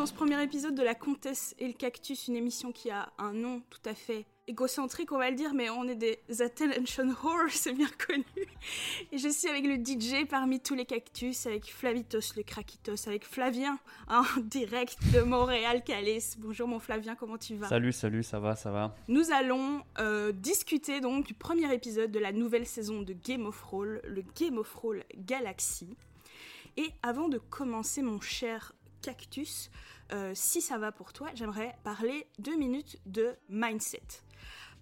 dans ce premier épisode de La Comtesse et le Cactus, une émission qui a un nom tout à fait égocentrique, on va le dire, mais on est des attention whores, c'est bien connu. Et je suis avec le DJ parmi tous les cactus, avec Flavitos le Krakitos, avec Flavien en direct de Montréal, Calais. Bonjour mon Flavien, comment tu vas? Salut, salut, ça va, ça va. Nous allons euh, discuter donc du premier épisode de la nouvelle saison de Game of Roll, le Game of Roll Galaxy. Et avant de commencer, mon cher cactus, euh, si ça va pour toi, j'aimerais parler deux minutes de mindset.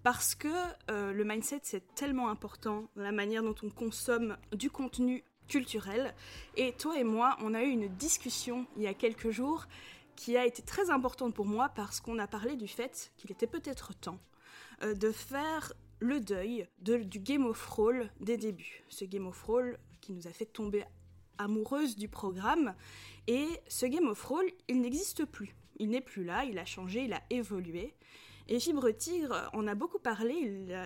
Parce que euh, le mindset, c'est tellement important la manière dont on consomme du contenu culturel. Et toi et moi, on a eu une discussion il y a quelques jours qui a été très importante pour moi parce qu'on a parlé du fait qu'il était peut-être temps euh, de faire le deuil du Game of Roll des débuts. Ce Game of Roll qui nous a fait tomber amoureuse du programme. Et ce Game of Roll, il n'existe plus. Il n'est plus là, il a changé, il a évolué. Et Fibre Tigre en a beaucoup parlé,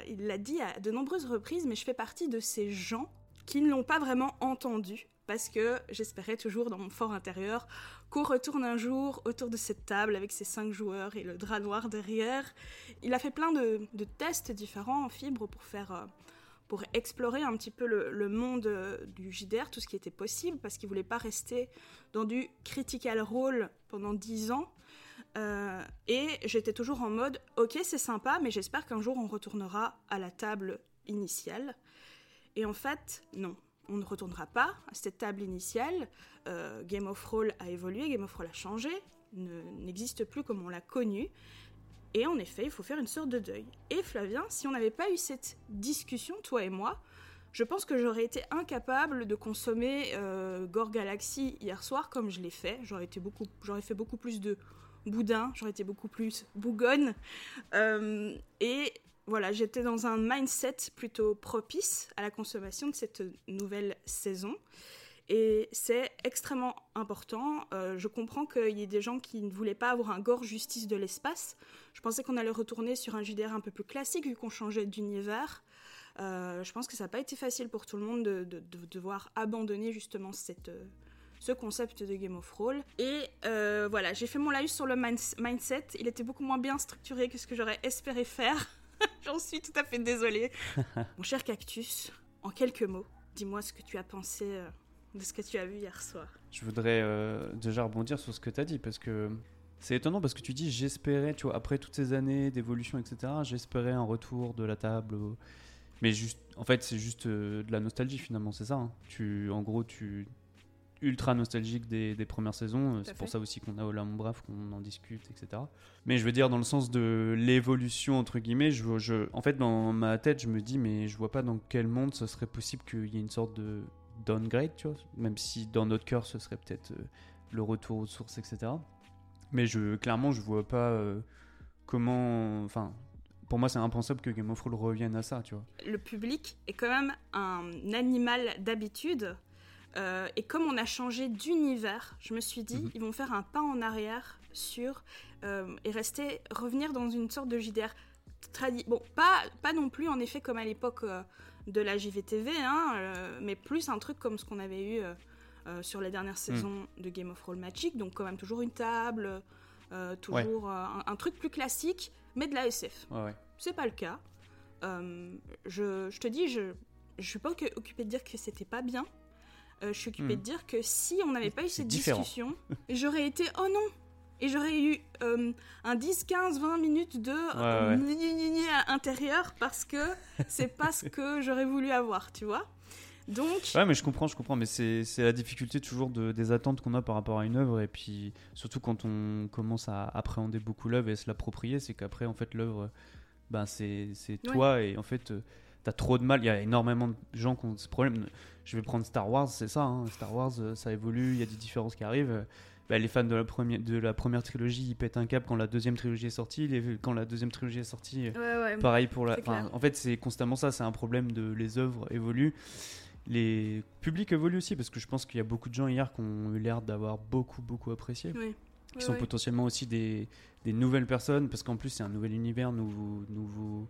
il l'a dit à de nombreuses reprises, mais je fais partie de ces gens qui ne l'ont pas vraiment entendu. Parce que j'espérais toujours dans mon fort intérieur qu'on retourne un jour autour de cette table avec ses cinq joueurs et le drap noir derrière. Il a fait plein de, tests différents en fibre pour faire euh, pour explorer un petit peu le, monde euh, du JDR, tout ce qui était possible, parce qu'il voulait pas rester dans du critical role pendant dix ans. Euh, et j'étais toujours en mode, ok, c'est sympa, mais j'espère qu'un jour on retournera à la table initiale. Et en fait, non. On ne retournera pas à cette table initiale. Euh, Game of Roll a évolué, Game of Roll a changé, n'existe plus comme on l'a connu. Et en effet, il faut faire une sorte de deuil. Et Flavien, si on n'avait pas eu cette discussion, toi et moi, je pense que j'aurais été incapable de consommer euh, Gore Galaxy hier soir comme je l'ai fait. J'aurais, fait beaucoup plus de boudin, j'aurais été beaucoup plus bougonne. Euh, et voilà, j'étais dans un mindset plutôt propice à la consommation de cette nouvelle saison. Et c'est extrêmement important. Euh, je comprends qu'il y ait des gens qui ne voulaient pas avoir un gore justice de l'espace. Je pensais qu'on allait retourner sur un JDR un peu plus classique vu qu'on changeait d'univers. Euh, je pense que ça n'a pas été facile pour tout le monde de, devoir abandonner justement cette, euh, ce concept de Game of Roll. Et voilà, j'ai fait mon live sur le mindset. Il était beaucoup moins bien structuré que ce que j'aurais espéré faire. J'en suis tout à fait désolée. mon cher Cactus, en quelques mots, dis-moi ce que tu as pensé de ce que tu as vu hier soir. Je voudrais euh, déjà rebondir sur ce que tu as dit parce que c'est étonnant parce que tu dis j'espérais, tu vois, après toutes ces années d'évolution, etc., j'espérais un retour de la table. Mais juste, en fait, c'est juste euh, de la nostalgie finalement, c'est ça. Hein. Tu, en gros, tu ultra nostalgique des, premières saisons. C'est pour ça aussi qu'on a Ola Mon Brave, qu'on en discute, etc. Mais je veux dire, dans le sens de l'évolution, entre guillemets, je, je, en fait, dans ma tête, je me dis, mais je vois pas dans quel monde ce serait possible qu'il y ait une sorte de downgrade, tu vois, même si dans notre cœur ce serait peut-être euh, le retour aux sources, etc. Mais je, clairement, je vois pas euh, comment. Enfin, pour moi, c'est impensable que Game of Thrones revienne à ça, tu vois. Le public est quand même un animal d'habitude. Euh, et comme on a changé d'univers, je me suis dit, mhm. ils vont faire un pas en arrière sur et rester, revenir dans une sorte de JDR. Bon, pas, pas non plus en effet comme à l'époque de la JVTV, hein, euh, mais plus un truc comme ce qu'on avait eu euh, euh, sur les dernières hmm. saisons de Game of Roll Magic, donc quand même toujours une table, toujours un, truc plus classique, mais de la SF. C'est pas le cas. Je, te dis, je, je suis pas occupée de dire que c'était pas bien. je suis occupée hmm. de dire que si on n'avait pas eu cette discussion, j'aurais été oh non, et j'aurais eu euh, un 10, 15, 20 minutes de ouais, à l'intérieur parce que c'est pas ce que j'aurais voulu avoir, tu vois. Donc... Ouais, mais je comprends, je comprends, mais c'est la difficulté toujours de, des attentes qu'on a par rapport à une œuvre, et puis surtout quand on commence à appréhender beaucoup l'œuvre et se l'approprier, c'est qu'après, en fait, l'œuvre, ben, c'est toi, et en fait, euh, t'as trop de mal. Il y a énormément de gens qui ont ce problème. Je vais prendre Star Wars, c'est ça. Hein. Star Wars, euh, ça évolue, il y a des différences qui arrivent. Bah, les fans de la, première, de la première trilogie, ils pètent un cap quand la deuxième trilogie est sortie. Les, quand la deuxième trilogie est sortie, pareil pour la. En fait, c'est constamment ça. C'est un problème de les œuvres évoluent. Les publics évoluent aussi parce que je pense qu'il y a beaucoup de gens hier qui ont eu l'air d'avoir beaucoup, beaucoup apprécié. Qui sont potentiellement aussi des, des, nouvelles personnes parce qu'en plus, c'est un nouvel univers, nouveau, nouveau,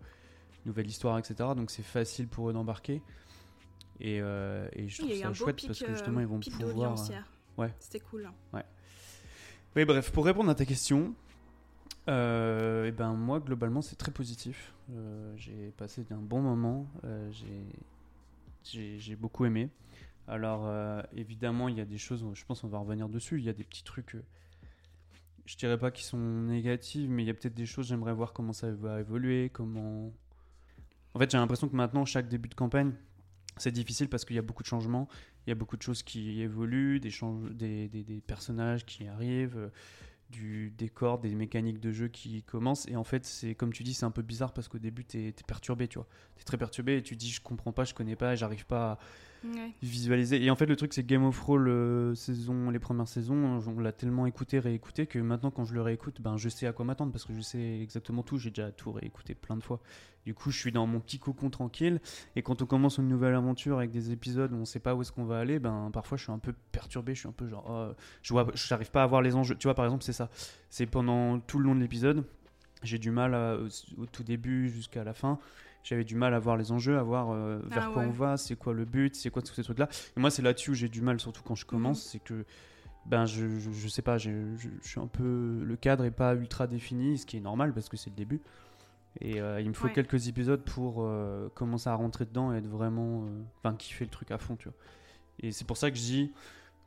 nouvelle histoire, etc. Donc, c'est facile pour eux d'embarquer. Et, euh, et, je trouve ça chouette parce que justement, ils vont pouvoir. Ouais. C'était cool. Ouais. Oui, bref, pour répondre à ta question, euh, et ben moi globalement c'est très positif. Euh, j'ai passé un bon moment, euh, j'ai- beaucoup aimé. Alors euh, évidemment il y a des choses, je pense on va revenir dessus, il y a des petits trucs, je dirais pas qui sont négatifs, mais il y a peut-être des choses, j'aimerais voir comment ça va évoluer, comment... En fait j'ai l'impression que maintenant chaque début de campagne c'est difficile parce qu'il y a beaucoup de changements, il y a beaucoup de choses qui évoluent, des, des, des- des personnages qui arrivent, euh, du décor, des mécaniques de jeu qui commencent. Et en fait, c'est comme tu dis, c'est un peu bizarre parce qu'au début, tu es, perturbé, tu vois. Tu es très perturbé et tu dis, je comprends pas, je connais pas, j'arrive pas à Ouais. visualiser. Et en fait, le truc, c'est que Game of Thrones, euh, saison, les premières saisons, on l'a tellement écouté, réécouté, que maintenant, quand je le réécoute, ben, je sais à quoi m'attendre parce que je sais exactement tout. J'ai déjà tout réécouté plein de fois. Du coup, je suis dans mon petit cocon tranquille. Et quand on commence une nouvelle aventure avec des épisodes où on sait pas où est-ce qu'on va aller, ben, parfois, je suis un peu perturbé. Je suis un peu genre, oh, je vois, j'arrive pas à voir les enjeux. Tu vois, par exemple, c'est ça. C'est pendant tout le long de l'épisode, j'ai du mal à- au, tout début jusqu'à la fin. J'avais du mal à voir les enjeux, à voir euh, vers Ah quoi on va, c'est quoi le but, c'est quoi tous ces trucs-là. Et moi, c'est là-dessus où j'ai du mal, surtout quand je commence, Mhm. c'est que ben je, je, je sais pas, je, je suis un peu le cadre est pas ultra défini, ce qui est normal parce que c'est le début. Et euh, il me faut Ouais. quelques épisodes pour euh, commencer à rentrer dedans et être vraiment, euh, enfin kiffer le truc à fond, tu vois. Et c'est pour ça que je dis,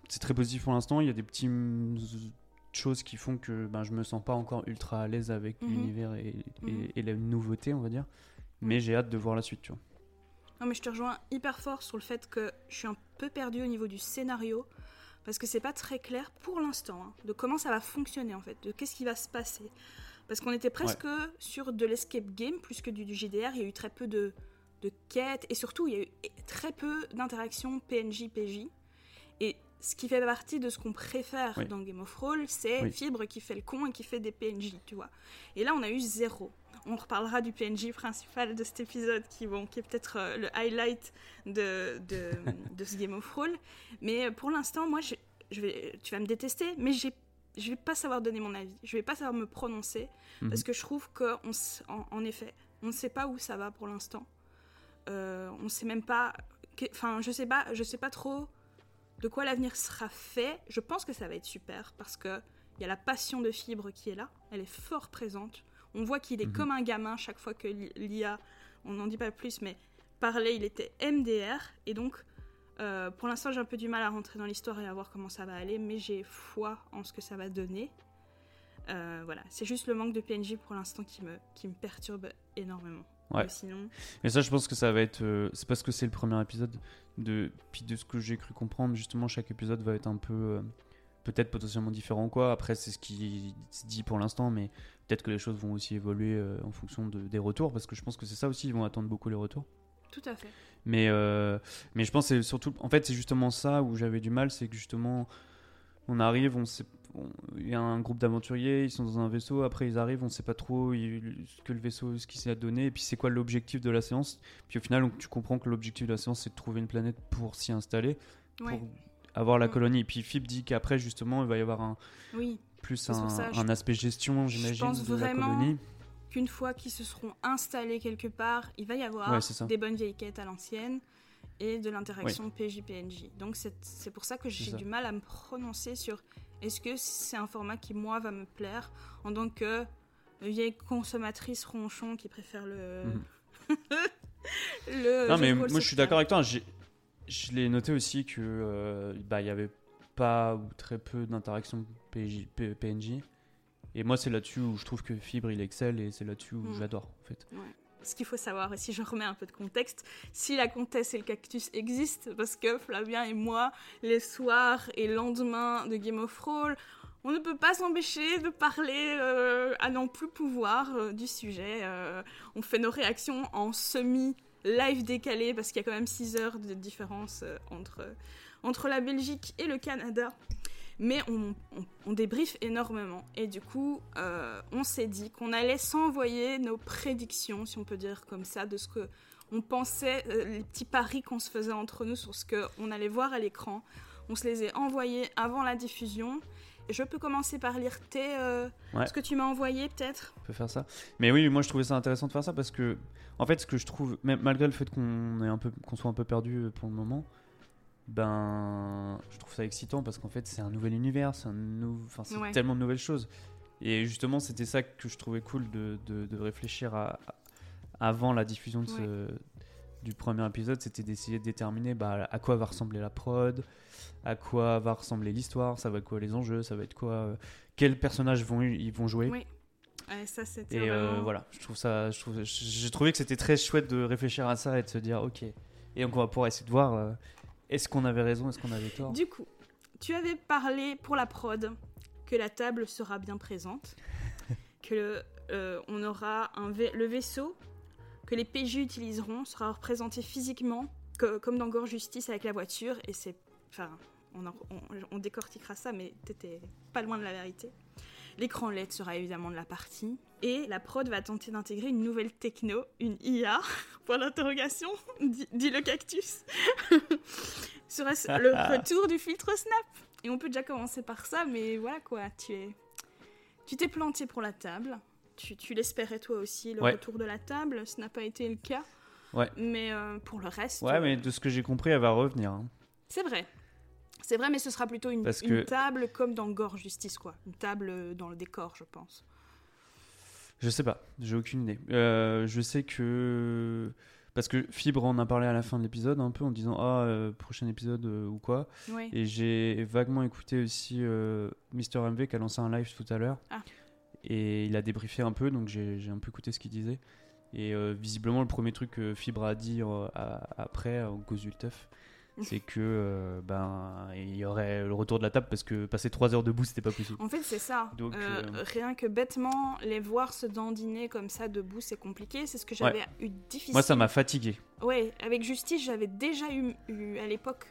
c'est très positif pour l'instant. Il y a des petites choses qui font que ben je me sens pas encore ultra à l'aise avec Mhm. l'univers et, et, Mhm. et la nouveauté, on va dire. Mais j'ai hâte de voir la suite, tu vois. Non, mais je te rejoins hyper fort sur le fait que je suis un peu perdue au niveau du scénario. Parce que c'est pas très clair pour l'instant hein, de comment ça va fonctionner en fait, de qu'est-ce qui va se passer. Parce qu'on était presque sur de l'escape game plus que du, du JDR. Il y a eu très peu de, de quêtes et surtout il y a eu très peu d'interactions PNJ-PJ. Et ce qui fait partie de ce qu'on préfère Oui. dans Game of Thrones, c'est Oui. Fibre qui fait le con et qui fait des PNJ, tu vois. Et là, on a eu zéro. On reparlera du PNJ principal de cet épisode qui, bon, qui est peut-être euh, le highlight de, de, de ce Game of Thrones. Mais euh, pour l'instant, moi, je, je vais, tu vas me détester, mais j'ai, je vais pas savoir donner mon avis. Je vais pas savoir me prononcer Mhm. parce que je trouve qu'en en, en effet, on ne sait pas où ça va pour l'instant. Euh, on sait même pas. Enfin, je sais pas, je sais pas trop de quoi l'avenir sera fait. Je pense que ça va être super parce que il y a la passion de Fibre qui est là. Elle est fort présente. On voit qu'il est Mhm. comme un gamin chaque fois que l'IA, on n'en dit pas plus, mais parlait, il était MDR. Et donc, euh, pour l'instant, j'ai un peu du mal à rentrer dans l'histoire et à voir comment ça va aller, mais j'ai foi en ce que ça va donner. Euh, voilà, c'est juste le manque de PNJ pour l'instant qui me, qui me perturbe énormément. Ouais. Mais sinon, Et ça, je pense que ça va être. euh, c'est parce que c'est le premier épisode. De, puis de ce que j'ai cru comprendre, justement, chaque épisode va être un peu. peut-être potentiellement différent, quoi. Après, c'est ce qui se dit pour l'instant, mais peut-être que les choses vont aussi évoluer en fonction de- des retours, parce que je pense que c'est ça aussi, ils vont attendre beaucoup les retours. Tout à fait. Mais, euh, mais je pense que c'est surtout. En fait, c'est justement ça où j'avais du mal, c'est que justement, on arrive, on sait. Il y a un groupe d'aventuriers, ils sont dans un vaisseau, après ils arrivent, on sait pas trop il- ce que le vaisseau, ce qu'il s'est donné, et puis c'est quoi l'objectif de la séance? Puis au final, tu comprends que l'objectif de la séance, c'est de trouver une planète pour s'y installer, Ouais. pour avoir la Mm. colonie. Et puis Fib dit qu'après, justement, il va y avoir un, Oui, plus un, ça, je- un aspect gestion, j'imagine, de la colonie. Qu'une fois qu'ils se seront installés quelque part, il va y avoir Ouais, des bonnes vieilles quêtes à l'ancienne et de l'interaction PJ-PNJ. Donc c'est pour ça que j'ai du mal à me prononcer sur est-ce que c'est un format qui, moi, va me plaire en tant que vieille consommatrice ronchon qui préfère le... Mhm. le Non, mais moi je suis d'accord avec toi. Je l'ai noté aussi que euh, bah il y avait pas ou très peu P- PNJ. Et moi c'est là-dessus où je trouve que Fibre il excelle et c'est là-dessus où Mm. j'adore en fait. Ce qu'il faut savoir, et si je remets un peu de contexte, si la comtesse et le cactus existent, parce que Flavien et moi, les soirs et lendemains de Game of Thrones, on ne peut pas s'empêcher de parler euh, à n'en plus pouvoir euh, du sujet. Euh, on fait nos réactions en semi-live décalé, parce qu'il y a quand même 6 heures de différence entre, entre la Belgique et le Canada. Mais on, on, on débriefe énormément. Et du coup, euh, on s'est dit qu'on allait s'envoyer nos prédictions, si on peut dire comme ça, de ce que on pensait, euh, les petits paris qu'on se faisait entre nous sur ce qu'on allait voir à l'écran. On se les a envoyés avant la diffusion. Je peux commencer par lire tes, euh, Ouais. ce que tu m'as envoyé peut-être. On peut faire ça. Mais oui, moi je trouvais ça intéressant de faire ça parce que en fait ce que je trouve, même malgré le fait qu'on soit un peu perdu pour le moment, ben je trouve ça excitant parce qu'en fait, c'est un nouvel univers, c'est un enfin, c'est tellement de nouvelles choses. Et justement, c'était ça que je trouvais cool de, de, réfléchir à, avant la diffusion de ce, du premier épisode, c'était d'essayer de déterminer bah, à quoi va ressembler la prod, à quoi va ressembler l'histoire, ça va être quoi les enjeux, ça va être quoi, euh, quels personnages vont ils vont jouer. Oui. ça, c'était et euh, voilà, je trouve ça, je trouve, j'ai trouvé que c'était très chouette de réfléchir à ça et de se dire ok. Et donc on va pouvoir essayer de voir euh, est-ce qu'on avait raison, est-ce qu'on avait tort. Du coup, tu avais parlé pour la prod que la table sera bien présente, que on aura un le vaisseau que les PJ utiliseront sera représenté physiquement, comme dans Gore Justice avec la voiture, et c'est. Enfin, on, décortiquera ça, mais t'étais pas loin de la vérité. L'écran LED sera évidemment de la partie. Et la prod va tenter d'intégrer une nouvelle techno, une IA, point d'interrogation, dit, le cactus. Serait-ce le retour du filtre Snap Et on peut déjà commencer par ça, mais voilà quoi, tu es. Tu t'es planté pour la table tu, l'espérais toi aussi, le retour de la table. Ce n'a pas été le cas. Ouais. Mais euh, pour le reste. Ouais, mais de ce que j'ai compris, elle va revenir. Hein. C'est vrai. C'est vrai, mais ce sera plutôt une, table comme dans Gore Justice, quoi. Une table euh, dans le décor, je pense. Je sais pas, j'ai aucune idée. Euh, je sais que. Parce que Fibre en a parlé à la fin de l'épisode, un peu en disant Ah, prochain épisode ou quoi. Et j'ai vaguement écouté aussi Mister MV qui a lancé un live tout à l'heure. Ah. Et il a débriefé un peu, donc j'ai un peu écouté ce qu'il disait. Et euh, visiblement, le premier truc que Fibre a dit euh, après, en Gozulteuf, c'est que euh, ben il y aurait le retour de la table parce que passer trois heures debout c'était pas possible. En fait c'est ça. Donc, rien que bêtement les voir se dandiner comme ça debout c'est compliqué. C'est ce que j'avais eu difficile. Moi ça m'a fatigué. Ouais, avec Justice j'avais déjà eu, eu à l'époque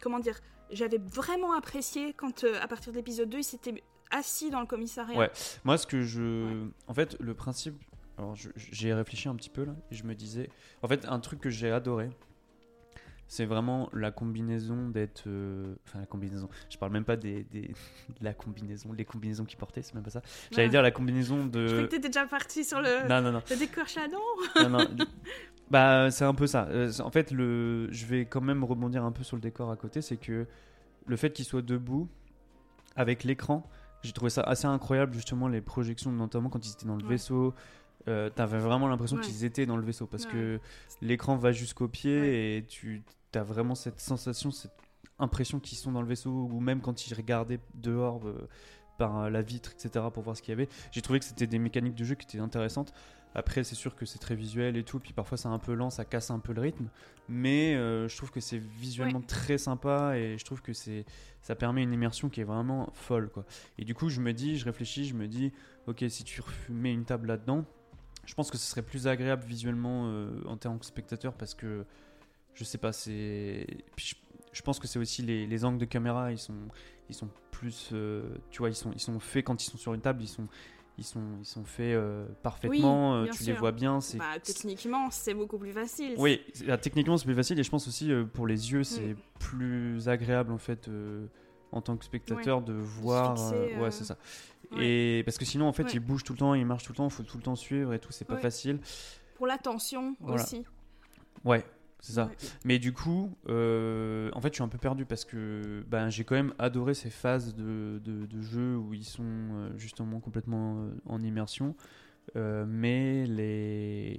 comment dire j'avais vraiment apprécié quand à partir de l'épisode 2 il s'était assis dans le commissariat. Ouais, moi ce que je. En fait, le principe. Alors j'ai réfléchi un petit peu là, et je me disais. En fait, un truc que j'ai adoré, c'est vraiment la combinaison d'être. Euh, enfin, la combinaison. Je parle même pas des, des, de la combinaison, les combinaisons qu'ils portaient, c'est même pas ça. J'allais dire la combinaison de. Je croyais que t'étais déjà parti sur le. Non, non, non. Le décor Non, non. Bah, c'est un peu ça. Euh, en fait, le... je vais quand même rebondir un peu sur le décor à côté. C'est que le fait qu'il soit debout, avec l'écran, j'ai trouvé ça assez incroyable, justement, les projections, notamment quand ils étaient dans le vaisseau. Euh, T'avais vraiment l'impression qu'ils étaient dans le vaisseau parce que l'écran va jusqu'au pied et tu as vraiment cette sensation, cette impression qu'ils sont dans le vaisseau ou même quand ils regardaient dehors euh, par la vitre, etc., pour voir ce qu'il y avait. J'ai trouvé que c'était des mécaniques de jeu qui étaient intéressantes. Après, c'est sûr que c'est très visuel et tout, puis parfois c'est un peu lent, ça casse un peu le rythme, mais euh, je trouve que c'est visuellement très sympa et je trouve que c'est ça permet une immersion qui est vraiment folle quoi. Et du coup, je me dis, je réfléchis, je me dis, ok, si tu mets une table là-dedans, je pense que ce serait plus agréable visuellement euh, en tant que spectateur parce que je sais pas, c'est, je, pense que c'est aussi les, les, angles de caméra, ils sont ils sont plus, euh, tu vois, ils sont ils sont faits quand ils sont sur une table, ils sont ils sont, ils sont faits euh, parfaitement, euh, tu les vois bien. C'est... Bah, techniquement, c'est beaucoup plus facile. Oui, ah, techniquement, c'est plus facile et je pense aussi euh, pour les yeux, c'est mm. plus agréable en fait en tant que spectateur de voir. ouais, c'est ça. Et parce que sinon, en fait, il bouge tout le temps, il marche tout le temps, il faut tout le temps suivre et tout, c'est pas facile. Pour l'attention aussi. Ouais, c'est ça. Mais du coup, euh, en fait, je suis un peu perdu parce que ben, j'ai quand même adoré ces phases de, de, jeu où ils sont euh, justement complètement euh, en immersion. mais les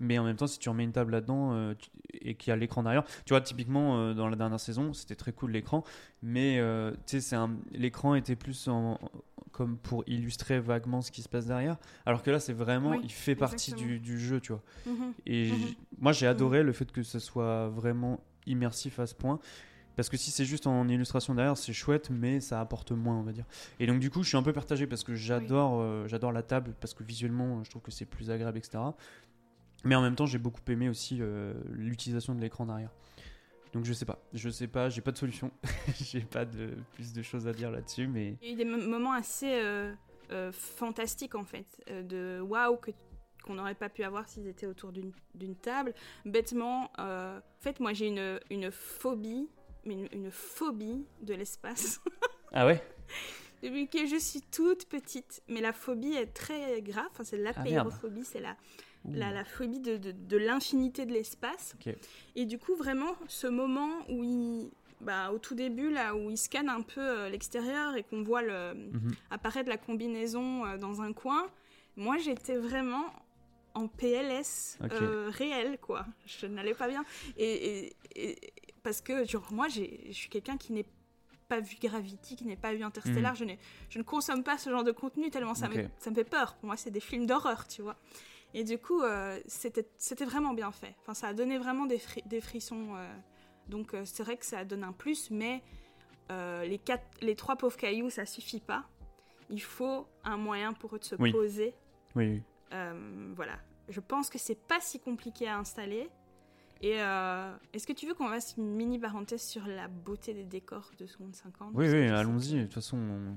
mais en même temps si tu remets une table là-dedans et qu'il y a l'écran derrière tu vois typiquement dans la dernière saison c'était très cool l'écran mais tu sais l'écran était plus en, comme pour illustrer vaguement ce qui se passe derrière. Alors que là, c'est vraiment, il fait partie du, du, jeu, tu vois. Mhm. Et mhm. Moi, j'ai adoré mhm. le fait que ce soit vraiment immersif à ce point. Parce que si c'est juste en illustration derrière, c'est chouette, mais ça apporte moins, on va dire. Et donc, du coup, je suis un peu partagé parce que j'adore euh, j'adore la table, parce que visuellement, je trouve que c'est plus agréable, etc. Mais en même temps, j'ai beaucoup aimé aussi euh, l'utilisation de l'écran derrière. Donc je sais pas, je sais pas, j'ai pas de solution, j'ai pas de plus de choses à dire là-dessus, mais il y a eu des moments assez euh, euh, fantastiques en fait, euh, de waouh que qu'on n'aurait pas pu avoir s'ils étaient autour d'une table. Bêtement, en fait, moi j'ai une, une phobie, mais une, phobie de l'espace. ah ouais? Depuis que je suis toute petite, mais la phobie est très grave. Enfin, c'est l'apérophobie, ah, c'est la la, phobie de, de, l'infinité de l'espace. Et du coup, vraiment, ce moment où il, bah, au tout début, là où il scanne un peu euh, l'extérieur et qu'on voit le, Mhm. apparaître la combinaison euh, dans un coin, moi j'étais vraiment en PLS Ok. euh, réel, quoi. Je n'allais pas bien. Et, et- et- parce que, genre, moi, j'ai- je suis quelqu'un qui n'est pas vu Gravity, qui n'est pas vu Interstellar. Je, n'ai- je ne consomme pas ce genre de contenu tellement ça, me, ça me fait peur. Pour moi, c'est des films d'horreur, tu vois. Et du coup, euh, c'était c'était vraiment bien fait. Enfin, ça a donné vraiment des, fri- des frissons. euh, donc, c'est vrai que ça donne un plus, mais les, quatre, les trois pauvres cailloux, ça suffit pas. Il faut un moyen pour eux de se Oui. poser. Oui, oui. Euh, voilà. Je pense que c'est pas si compliqué à installer. Et euh, est-ce que tu veux qu'on fasse une mini parenthèse sur la beauté des décors de seconde 50 Oui, oui, allons-y. De toute façon, on-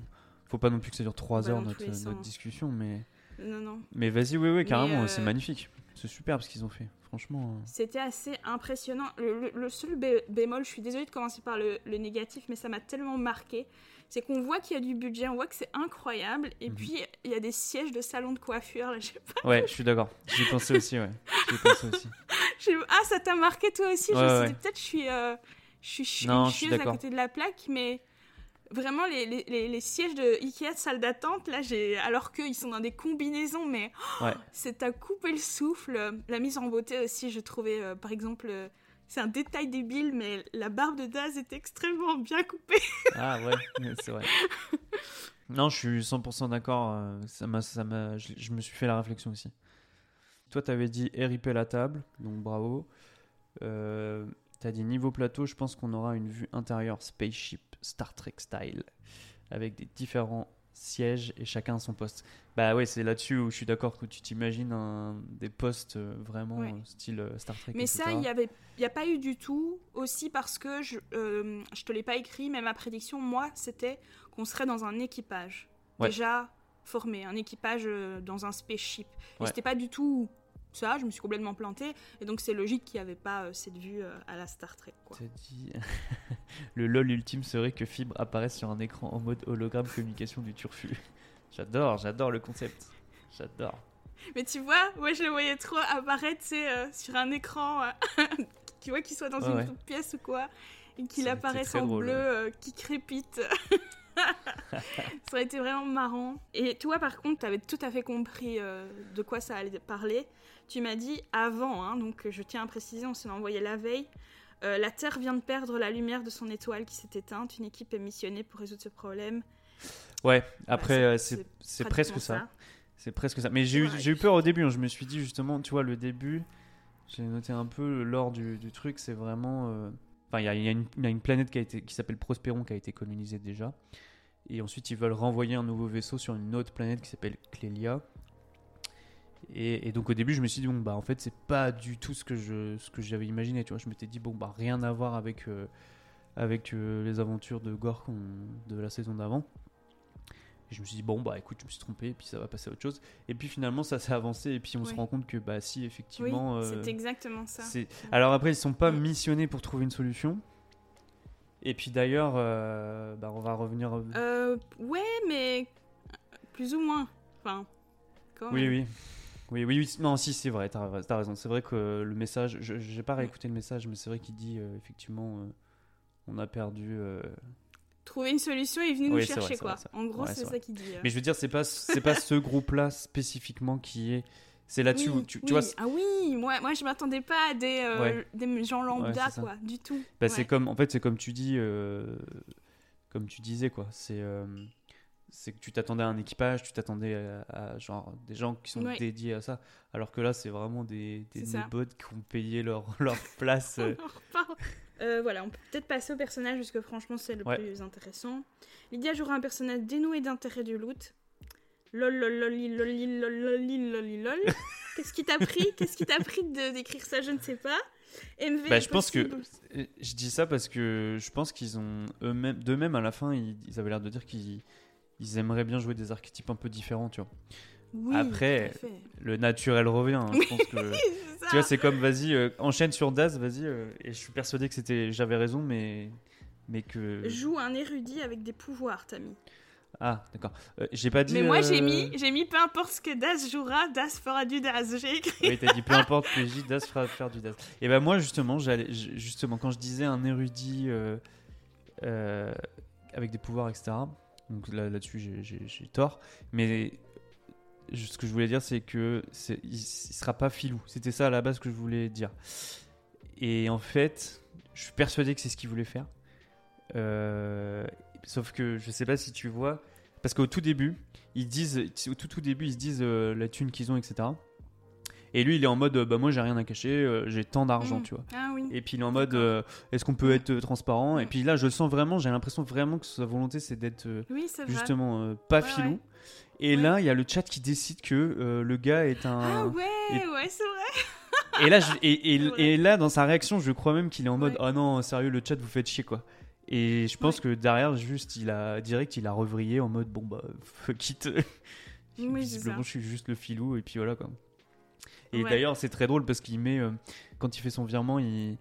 faut pas non plus que ça dure 3 Va heures notre, notre discussion, mais, Non, non. mais vas-y, oui, oui, carrément, euh, c'est magnifique. C'est super ce qu'ils ont fait. Franchement. C'était assez impressionnant. Le, le- le seul bé- bémol, je suis désolée de commencer par le, le négatif, mais ça m'a tellement marqué. C'est qu'on voit qu'il y a du budget, on voit que c'est incroyable. Et Mhm. puis, il y a des sièges de salon de coiffure. Là, je sais pas. Ouais, je suis d'accord. J'y pensais aussi, ouais. J'y pensais aussi. Je sais- Ah, ça t'a marqué toi aussi? Je me suis ouais. dit, peut-être je suis, euh, je suis Non, je suis à côté de la plaque, mais vraiment, les, les, les- les sièges de Ikea de salle d'attente, là, j'ai alors qu'ils sont dans des combinaisons, mais oh, Ouais. c'est à couper le souffle. La mise en beauté aussi, je trouvais, euh, par exemple, euh, c'est un détail débile, mais la barbe de Daz est extrêmement bien coupée. Ah ouais, c'est vrai. Non, je suis 100% d'accord. euh, Ça m'a, ça m'a, je, je me suis fait la réflexion aussi. Toi, t'avais dit RIP la table, donc bravo. Euh, T'as dit niveau plateau, je pense qu'on aura une vue intérieure spaceship Star Trek style, avec des différents sièges et chacun son poste. Bah ouais, c'est là-dessus où je suis d'accord que tu t'imagines un, des postes euh, vraiment Ouais. euh, style euh, Star Trek. Mais ça, il n'y avait, y a pas eu du tout. Aussi parce que je, euh, je te l'ai pas écrit, mais ma prédiction, moi, c'était qu'on serait dans un équipage Ouais. déjà formé, un équipage dans un spaceship. Et Ouais. c'était pas du tout ça. Je me suis complètement plantée. Et donc c'est logique qu'il n'y avait pas euh, cette vue euh, à la Star Trek. Quoi. Dit le lol ultime serait que Fibre apparaisse sur un écran en mode hologramme communication du turfu. J'adore, j'adore le concept. J'adore. Mais tu vois, moi je le voyais trop apparaître euh, sur un écran, euh, tu vois, qu'il soit dans Ouais, une ouais. pièce ou quoi, et qu'il apparaisse en drôle, bleu, qui crépite. ça aurait été vraiment marrant. Et toi, par contre, tu avais tout à fait compris euh, de quoi ça allait parler. Tu m'as dit avant, hein, donc je tiens à préciser, on s'est envoyé la veille. euh, la Terre vient de perdre la lumière de son étoile qui s'est éteinte. Une équipe est missionnée pour résoudre ce problème. Ouais, après, c'est- euh, c'est presque ça. C'est presque ça. Mais j'ai eu, Ouais. j'ai eu peur au début. hein. Je me suis dit justement, tu vois, le début, j'ai noté un peu l'or du, du truc. C'est vraiment. euh, Enfin, il y a, une- planète qui, s'appelle Prospéron qui a été colonisée déjà. Et ensuite, ils veulent renvoyer un nouveau vaisseau sur une autre planète qui s'appelle Clélia. Et, donc au début, je me suis dit, bon, bah en fait, c'est pas du tout ce que je ce que j'avais imaginé. Tu vois, je m'étais dit, bon, bah rien à voir avec, euh, avec euh, les aventures de Gore de la saison d'avant. Et je me suis dit, bon, bah écoute, je me suis trompé, et puis ça va passer à autre chose. Et puis finalement, ça s'est avancé, et puis on se rend compte que, bah si, Oui, effectivement. euh, c'est exactement ça. Alors après, ils sont pas missionnés pour trouver une solution. Et puis d'ailleurs, euh, bah, on va revenir. Euh, ouais, mais plus ou moins. Enfin, quand oui, oui. Oui, oui, oui. Non, si, c'est vrai, t'as as raison. C'est vrai que le message, je j'ai pas réécouté le message, mais c'est vrai qu'il dit euh, effectivement, euh, on a perdu. Trouver une solution et venir Oui, nous chercher, quoi. vrai, En gros, Ouais, c'est ça qu'il dit. euh. Mais je veux dire, c'est pas, c'est pas ce groupe-là spécifiquement qui est. C'est là-dessus Oui, où tu, tu oui. vois, Ah oui, moi, moi je m'attendais pas à des, euh, Ouais. des gens lambda, Ouais, quoi, du tout. Bah, c'est comme en fait c'est comme tu dis euh, comme tu disais quoi c'est euh, c'est que tu t'attendais à un équipage tu t'attendais à, à, genre des gens qui sont Ouais. dédiés à ça alors que là c'est vraiment des des nobots qui ont payé leur leur place euh. Euh, voilà, on peut peut-être passer au personnage parce que franchement c'est le Ouais. plus intéressant. Lydia jouera un personnage dénoué d'intérêt du loot. Lol lol loli lol loli loli lol. Qu'est-ce qui t'a pris? Qu'est-ce qui t'a pris de d'écrire ça? Je ne sais pas. MV Bah, je pense que je dis ça parce que je pense qu'ils ont eux-mêmes d'eux-mêmes à la fin ils, ils avaient l'air de dire qu'ils ils aimeraient bien jouer des archétypes un peu différents tu vois Oui, après, le naturel revient hein. je pense que. Tu vois, c'est comme, vas-y, euh, enchaîne sur Daz, vas-y. euh, et je suis persuadé que c'était, j'avais raison, mais, mais que. Joue un érudit avec des pouvoirs, t'as mis. Ah, d'accord. Euh, j'ai pas dit. Mais moi j'ai euh, mis, j'ai mis peu importe ce que Das jouera, Das fera du Das. J'ai écrit. Oui, t'as dit peu importe que J, Daz fera faire du Daz. Et ben moi, justement, j'allais, justement, quand je disais un érudit avec des pouvoirs, etc. Donc là, là-dessus, j'ai tort. Mais ce que je voulais dire, c'est que il, il sera pas filou. C'était ça à la base que je voulais dire. Et en fait, je suis persuadé que c'est ce qu'il voulait faire. Euh, sauf que je sais pas si tu vois, parce qu'au tout début, ils disent, au tout tout début, ils se disent euh, la thune qu'ils ont, etc. Et lui, il est en mode, bah moi j'ai rien à cacher, euh, j'ai tant d'argent, mmh. tu vois. Ah, oui. Et puis il est en mode, est-ce qu'on peut être transparent Et puis là, je sens vraiment, j'ai l'impression vraiment que sa volonté, c'est d'être justement pas filou. Et là, il y a le chat qui décide que le gars est un. Ah ouais, ouais, c'est vrai et là, et, et, là, dans sa réaction, je crois même qu'il est en mode Oh non, sérieux, le chat, vous faites chier quoi. Et je pense que derrière, juste, il a direct, il a revrillé en mode Bon bah, fuck it. Visiblement, je suis juste le filou, et puis voilà quoi. Et d'ailleurs, c'est très drôle parce qu'il met, euh, quand il fait son virement, il,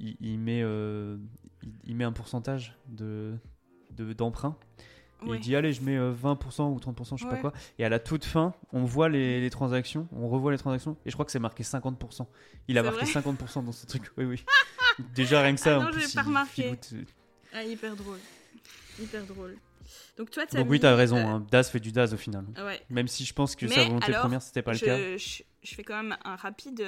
il, met, euh, il, met un pourcentage de d'emprunt. Il dit allez, je mets 20% euh, ou 30%, je sais pas quoi. Et à la toute fin, on voit les, transactions, on revoit les transactions, et je crois que c'est marqué 50%. Il a marqué 50% dans ce truc. Oui, oui. Déjà rien que ça. Ah non, j'ai pas remarqué. Ah, hyper drôle. Hyper drôle. Donc toi, as Donc oui, t'as raison. Euh, hein. Daz fait du Daz au final. Ouais. Même si je pense que sa volonté première, c'était pas le cas. Je, je, fais quand même un rapide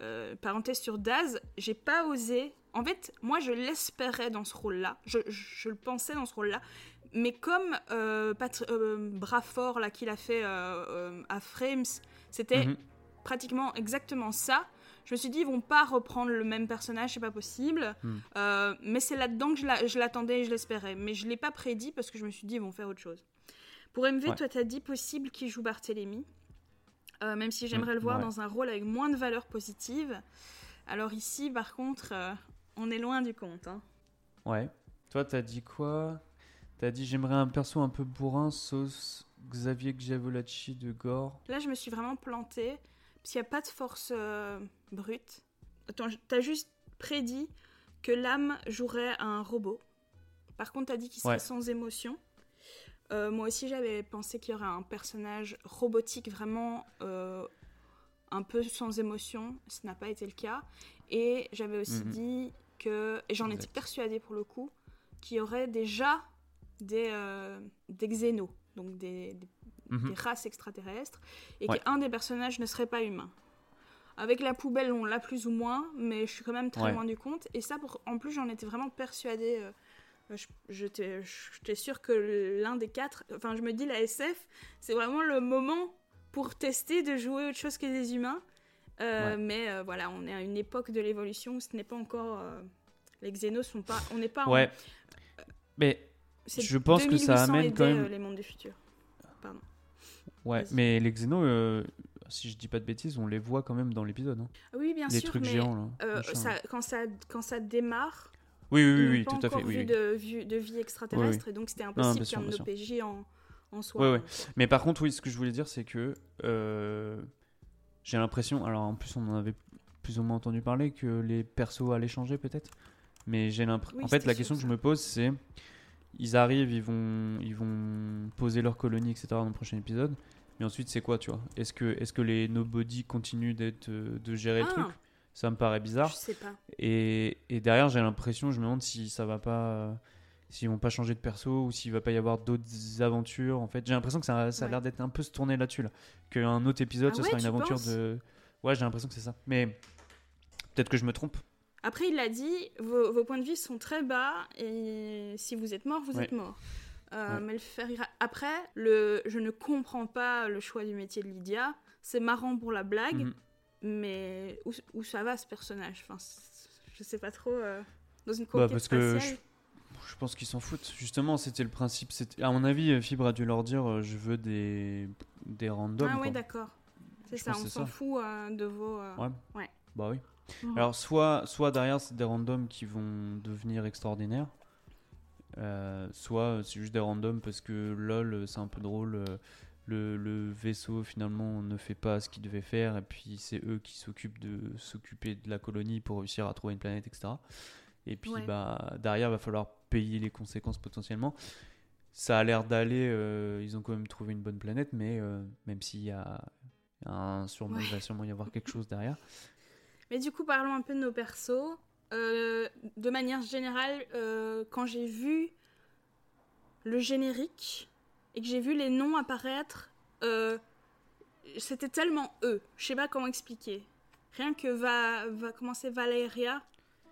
euh, parenthèse sur Daz. J'ai pas osé. En fait, moi, je l'espérais dans ce rôle-là. Je, je, le pensais dans ce rôle-là mais comme euh, euh, Brafort là qu'il a fait euh, euh, à Frames, c'était mhm. pratiquement exactement ça. Je me suis dit ils vont pas reprendre le même personnage, c'est pas possible. Mhm. mais c'est là-dedans que je l'attendais et je l'espérais. Mais je l'ai pas prédit parce que je me suis dit ils vont faire autre chose. Pour MV, toi tu as dit possible qu'il joue Barthélemy. même si j'aimerais le voir dans un rôle avec moins de valeur positive. Alors ici, par contre, on est loin du compte. Hein. Ouais. Toi, t'as dit quoi? T'as dit j'aimerais un perso un peu bourrin, sauce Xavier Giavolacci de Gore. Là, je me suis vraiment plantée, parce qu'il n'y a pas de force euh, brute. Attends, t'as juste prédit que l'âme jouerait un robot. Par contre, t'as dit qu'il serait sans émotion. Euh, moi aussi, j'avais pensé qu'il y aurait un personnage robotique vraiment euh, un peu sans émotion. Ce n'a pas été le cas. Et j'avais aussi mhm. dit que, et j'en étais persuadée pour le coup, qu'il y aurait déjà des, euh, des xénos, donc des, mhm. des, races extraterrestres, et qu'un des personnages ne serait pas humain. Avec la poubelle, on l'a plus ou moins, mais je suis quand même très loin du compte. Et ça, pour, en plus, j'en étais vraiment persuadée. Euh, J'étais sûre que l'un des quatre. Enfin, je me dis, la SF, c'est vraiment le moment pour tester de jouer autre chose que des humains. Euh, mais euh, voilà, on est à une époque de l'évolution où ce n'est pas encore. les xénos sont pas. On n'est pas. Ouais. Mais je pense que ça amène quand même. les mondes du futur. Pardon. Ouais, mais les Xenos, euh, si je dis pas de bêtises, on les voit quand même dans l'épisode. Hein. Oui, bien les sûr. trucs géants, là. Euh, ça, quand, ça, quand ça démarre. Oui, oui, oui, tout à fait. Oui, de, vie extraterrestre, et donc c'était impossible qu'il y ait un OPJ en, en soi. Ouais, ouais. Mais par contre, oui, ce que je voulais dire, c'est que euh, j'ai l'impression. Alors, en plus, on en avait plus ou moins entendu parler que les persos allaient changer, peut-être. Mais j'ai l'impression. en fait, la question que je me pose, c'est ils arrivent, ils vont, ils vont poser leur colonie, etc. dans le prochain épisode. Mais ensuite, c'est quoi, tu vois? Est-ce que, est que les nobody continuent d'être, de gérer le truc? Ah. Ça me paraît bizarre. Je sais pas. Et, et derrière, j'ai l'impression, je me demande si ça va pas. S'ils vont pas changer de perso ou s'il va pas y avoir d'autres aventures. En fait, j'ai l'impression que ça, ça a l'air d'être un peu se tourner là-dessus. Là. Qu'un autre épisode, ah ce sera une aventure de. Ouais, j'ai l'impression que c'est ça. Mais peut-être que je me trompe. Après, il a dit vos, points de vie sont très bas et si vous êtes mort, vous êtes mort. Euh, mais le faire Après, le... je ne comprends pas le choix du métier de Lydia. C'est marrant pour la blague, mhm. mais où, où, ça va ce personnage? Enfin, Je sais pas trop. Euh, dans une bah, parce que je, pense qu'ils s'en foutent. Justement, c'était le principe. À mon avis, Fibre a dû leur dire euh, je veux des, des randoms. Ah oui, d'accord. C'est ça, on s'en fout de vos. Ouais. ouais. Bah oui. Mhm. Alors, soit, soit derrière, c'est des randoms qui vont devenir extraordinaires, euh, soit c'est juste des randoms parce que lol, c'est un peu drôle. Euh, le, le, vaisseau finalement ne fait pas ce qu'il devait faire et puis c'est eux qui s'occupent de s'occuper de la colonie pour réussir à trouver une planète etc et puis bah derrière il va falloir payer les conséquences potentiellement ça a l'air d'aller euh, ils ont quand même trouvé une bonne planète mais même s'il y a un sûrement il va sûrement y avoir quelque chose derrière mais du coup, parlons un peu de nos persos. de manière générale, quand j'ai vu le générique et que j'ai vu les noms apparaître, c'était tellement eux. Je sais pas comment expliquer. Rien que va, va commencer Valeria,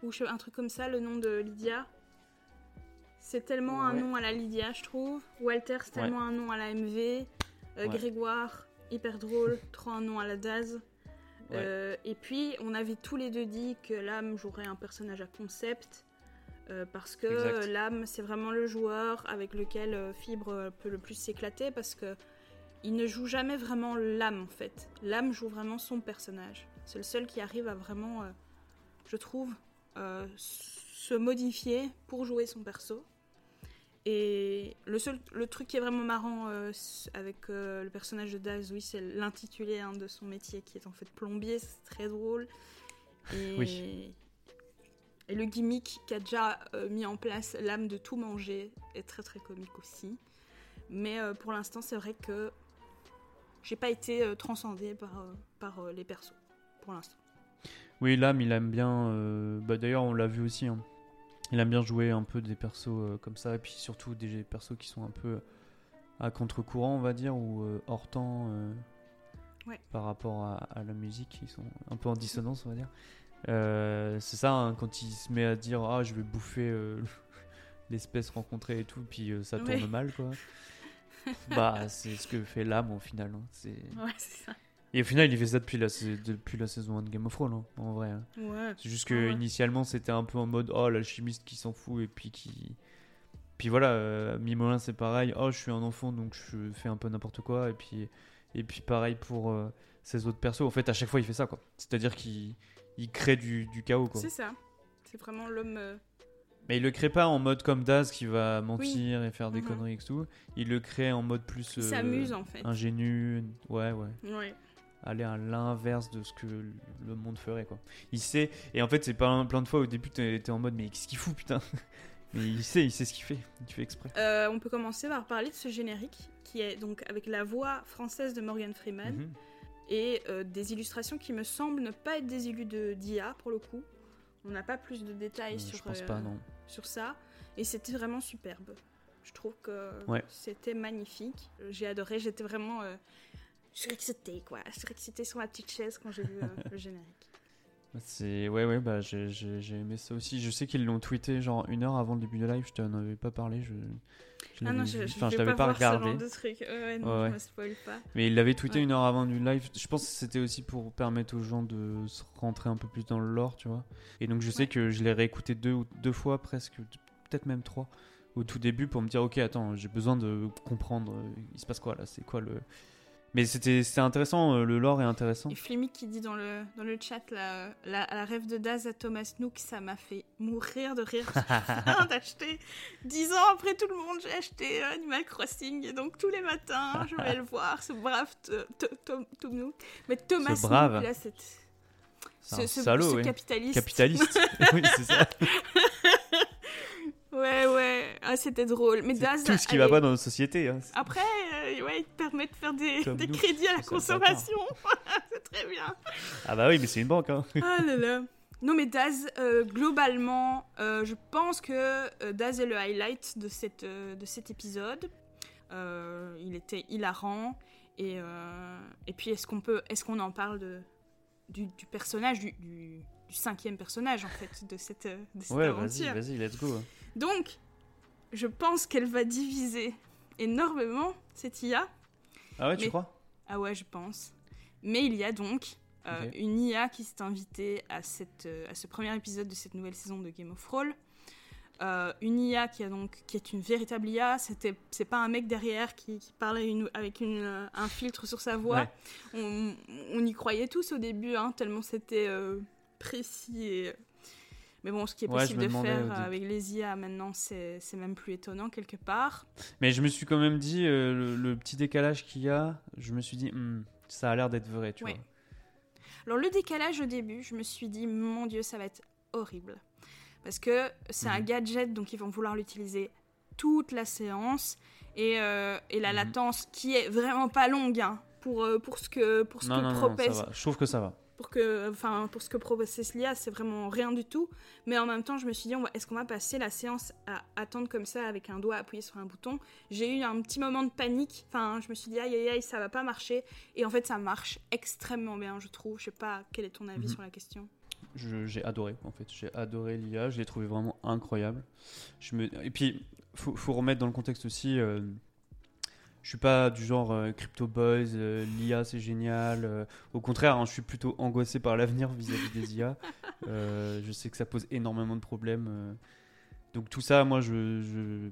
ou un truc comme ça, le nom de Lydia. C'est tellement un nom à la Lydia, je trouve. Walter, c'est tellement un nom à la MV. Euh, Grégoire, hyper drôle, trop un nom à la Daz. Euh, et puis, on avait tous les deux dit que l'âme jouerait un personnage à concept. Euh, parce que l'âme, c'est vraiment le joueur avec lequel Fibre peut le plus s'éclater. Parce que il ne joue jamais vraiment l'âme, en fait. L'âme joue vraiment son personnage. C'est le seul qui arrive à vraiment, je trouve, se modifier pour jouer son perso. Et le seul le truc qui est vraiment marrant euh, avec euh, le personnage de Daz, oui, c'est l'intitulé hein, de son métier qui est en fait plombier, c'est très drôle. Et, oui. et le gimmick qu'a déjà euh, mis en place l'âme de tout manger est très très comique aussi. Mais pour l'instant, c'est vrai que j'ai pas été transcendée par, par les persos pour l'instant. Oui, l'âme, il aime bien. Bah, D'ailleurs, on l'a vu aussi. Hein. Il aime bien jouer un peu des persos euh, comme ça, et puis surtout des persos qui sont un peu à contre-courant, on va dire, ou euh, hors temps euh, par rapport à, la musique. Ils sont un peu en dissonance, on va dire. c'est ça, hein, quand il se met à dire Ah, je vais bouffer l'espèce rencontrée et tout, puis ça tourne mal, quoi. bah, c'est ce que fait l'âme au final. Hein. C'est... Ouais, c'est ça. Et au final, il fait ça depuis la, depuis la saison 1 de Game of Thrones, hein, en vrai. Hein. Ouais. C'est juste que initialement, c'était un peu en mode oh, l'alchimiste qui s'en fout, et puis qui. Puis voilà, euh, Mimolin, c'est pareil. Oh, je suis un enfant, donc je fais un peu n'importe quoi. Et puis, et puis pareil pour euh, ses autres persos. En fait, à chaque fois, il fait ça, quoi. C'est-à-dire qu'il il crée du, du chaos, quoi. C'est ça. C'est vraiment l'homme. Euh, Mais il le crée pas en mode comme Daz qui va mentir et faire des mhm. conneries et tout. Il le crée en mode plus. Il s'amuse en fait. Ingénu. Ouais, ouais. Ouais aller à l'inverse de ce que le monde ferait quoi. Il sait et en fait c'est pas plein de fois au début tu es en mode mais qu'est-ce qu'il fout putain? mais il sait, il sait ce qu'il fait, il fait exprès. Euh, on peut commencer par parler de ce générique qui est donc avec la voix française de Morgan Freeman mhm. et euh, des illustrations qui me semblent ne pas être des illus de d'IA pour le coup. On n'a pas plus de détails euh, sur, sur ça et c'était vraiment superbe. Je trouve que c'était magnifique. J'ai adoré, j'étais vraiment je suis excitée, quoi. Je suis excitée sur ma petite chaise quand j'ai vu euh, le générique. C'est ouais ouais bah j'ai aimé ça aussi. Je sais qu'ils l'ont tweeté genre une heure avant le début de live. Je t'en avais pas parlé. Je, je ah non je, enfin, je, l'avais pas, pas regardé. de truc. Ouais, non, Je me spoil pas. Mais il l'avait tweeté une heure avant du live. Je pense que c'était aussi pour permettre aux gens de se rentrer un peu plus dans le lore, tu vois. Et donc je sais que je l'ai réécouté deux deux fois presque, peut-être même trois au tout début pour me dire ok attends j'ai besoin de comprendre euh, il se passe quoi là? C'est quoi le mais c'était intéressant, euh, le lore est intéressant. Et Flimmy qui dit dans le, dans le chat la, la, rêve de Daz à Thomas Nook, ça m'a fait mourir de rire. d'acheter. Dix ans après tout le monde, j'ai acheté Animal Crossing. Et donc tous les matins, je vais le voir, ce brave Tom Nook. Mais Thomas Nook, là, c'est. Ce, ce, salaud, ce capitaliste. Capitaliste, oui, c'est ça. Ouais, ouais, ah, c'était drôle. Mais Daz, tout ce qui va pas dans nos sociétés. Hein. Après, euh, ouais, il te permet de faire des, des crédits à la consommation. c'est très bien. Ah bah oui, mais c'est une banque. Hein. ah là là. Non, mais Daz, euh, globalement, euh, je pense que Daz est le highlight de, cette, de cet épisode. il était hilarant. Et, et puis, est-ce qu'on peut, est-ce qu'on en parle de, du, du personnage, du, du, cinquième personnage, en fait, de cette, de cette ouais, vas-y, vas-y, let's go. Donc, je pense qu'elle va diviser énormément cette IA. Ah ouais, tu crois? Ah ouais, je pense. Mais il y a donc euh, une IA qui s'est invitée à, cette, euh, à ce premier épisode de cette nouvelle saison de Game of Thrones. Euh, une IA qui, a donc, qui est une véritable IA, c'était, c'est pas un mec derrière qui, qui parlait avec une, un filtre sur sa voix. On, on, y croyait tous au début, hein, tellement c'était précis et mais bon, ce qui est possible de faire avec les IA maintenant, c'est même plus étonnant quelque part. Mais je me suis quand même dit, euh, le, petit décalage qu'il y a, je me suis dit, hmm, ça a l'air d'être vrai, tu vois. Alors le décalage au début, je me suis dit, mon Dieu, ça va être horrible. Parce que c'est un mhm. gadget, donc ils vont vouloir l'utiliser toute la séance. Et, euh, et la mhm. latence qui est vraiment pas longue hein, pour, euh, pour ce que, pour ce que Je trouve que ça va pour que, enfin, pour ce que propose l'IA, c'est vraiment rien du tout. Mais en même temps, je me suis dit, est-ce qu'on va passer la séance à attendre comme ça avec un doigt appuyé sur un bouton? J'ai eu un petit moment de panique. Enfin, je me suis dit, aïe aïe aïe, ça va pas marcher. Et en fait, ça marche extrêmement bien, je trouve. Je sais pas quel est ton avis mhm. sur la question. J'ai adoré, en fait. J'ai adoré l'IA. Je l'ai trouvé vraiment incroyable. Je me... Et puis, faut, faut remettre dans le contexte aussi. Euh, je suis pas du genre euh, crypto boys, euh, l'IA c'est génial. Euh, au contraire, hein, je suis plutôt angoissé par l'avenir vis-à-vis des IA. je sais que ça pose énormément de problèmes. donc tout ça, moi, je, je,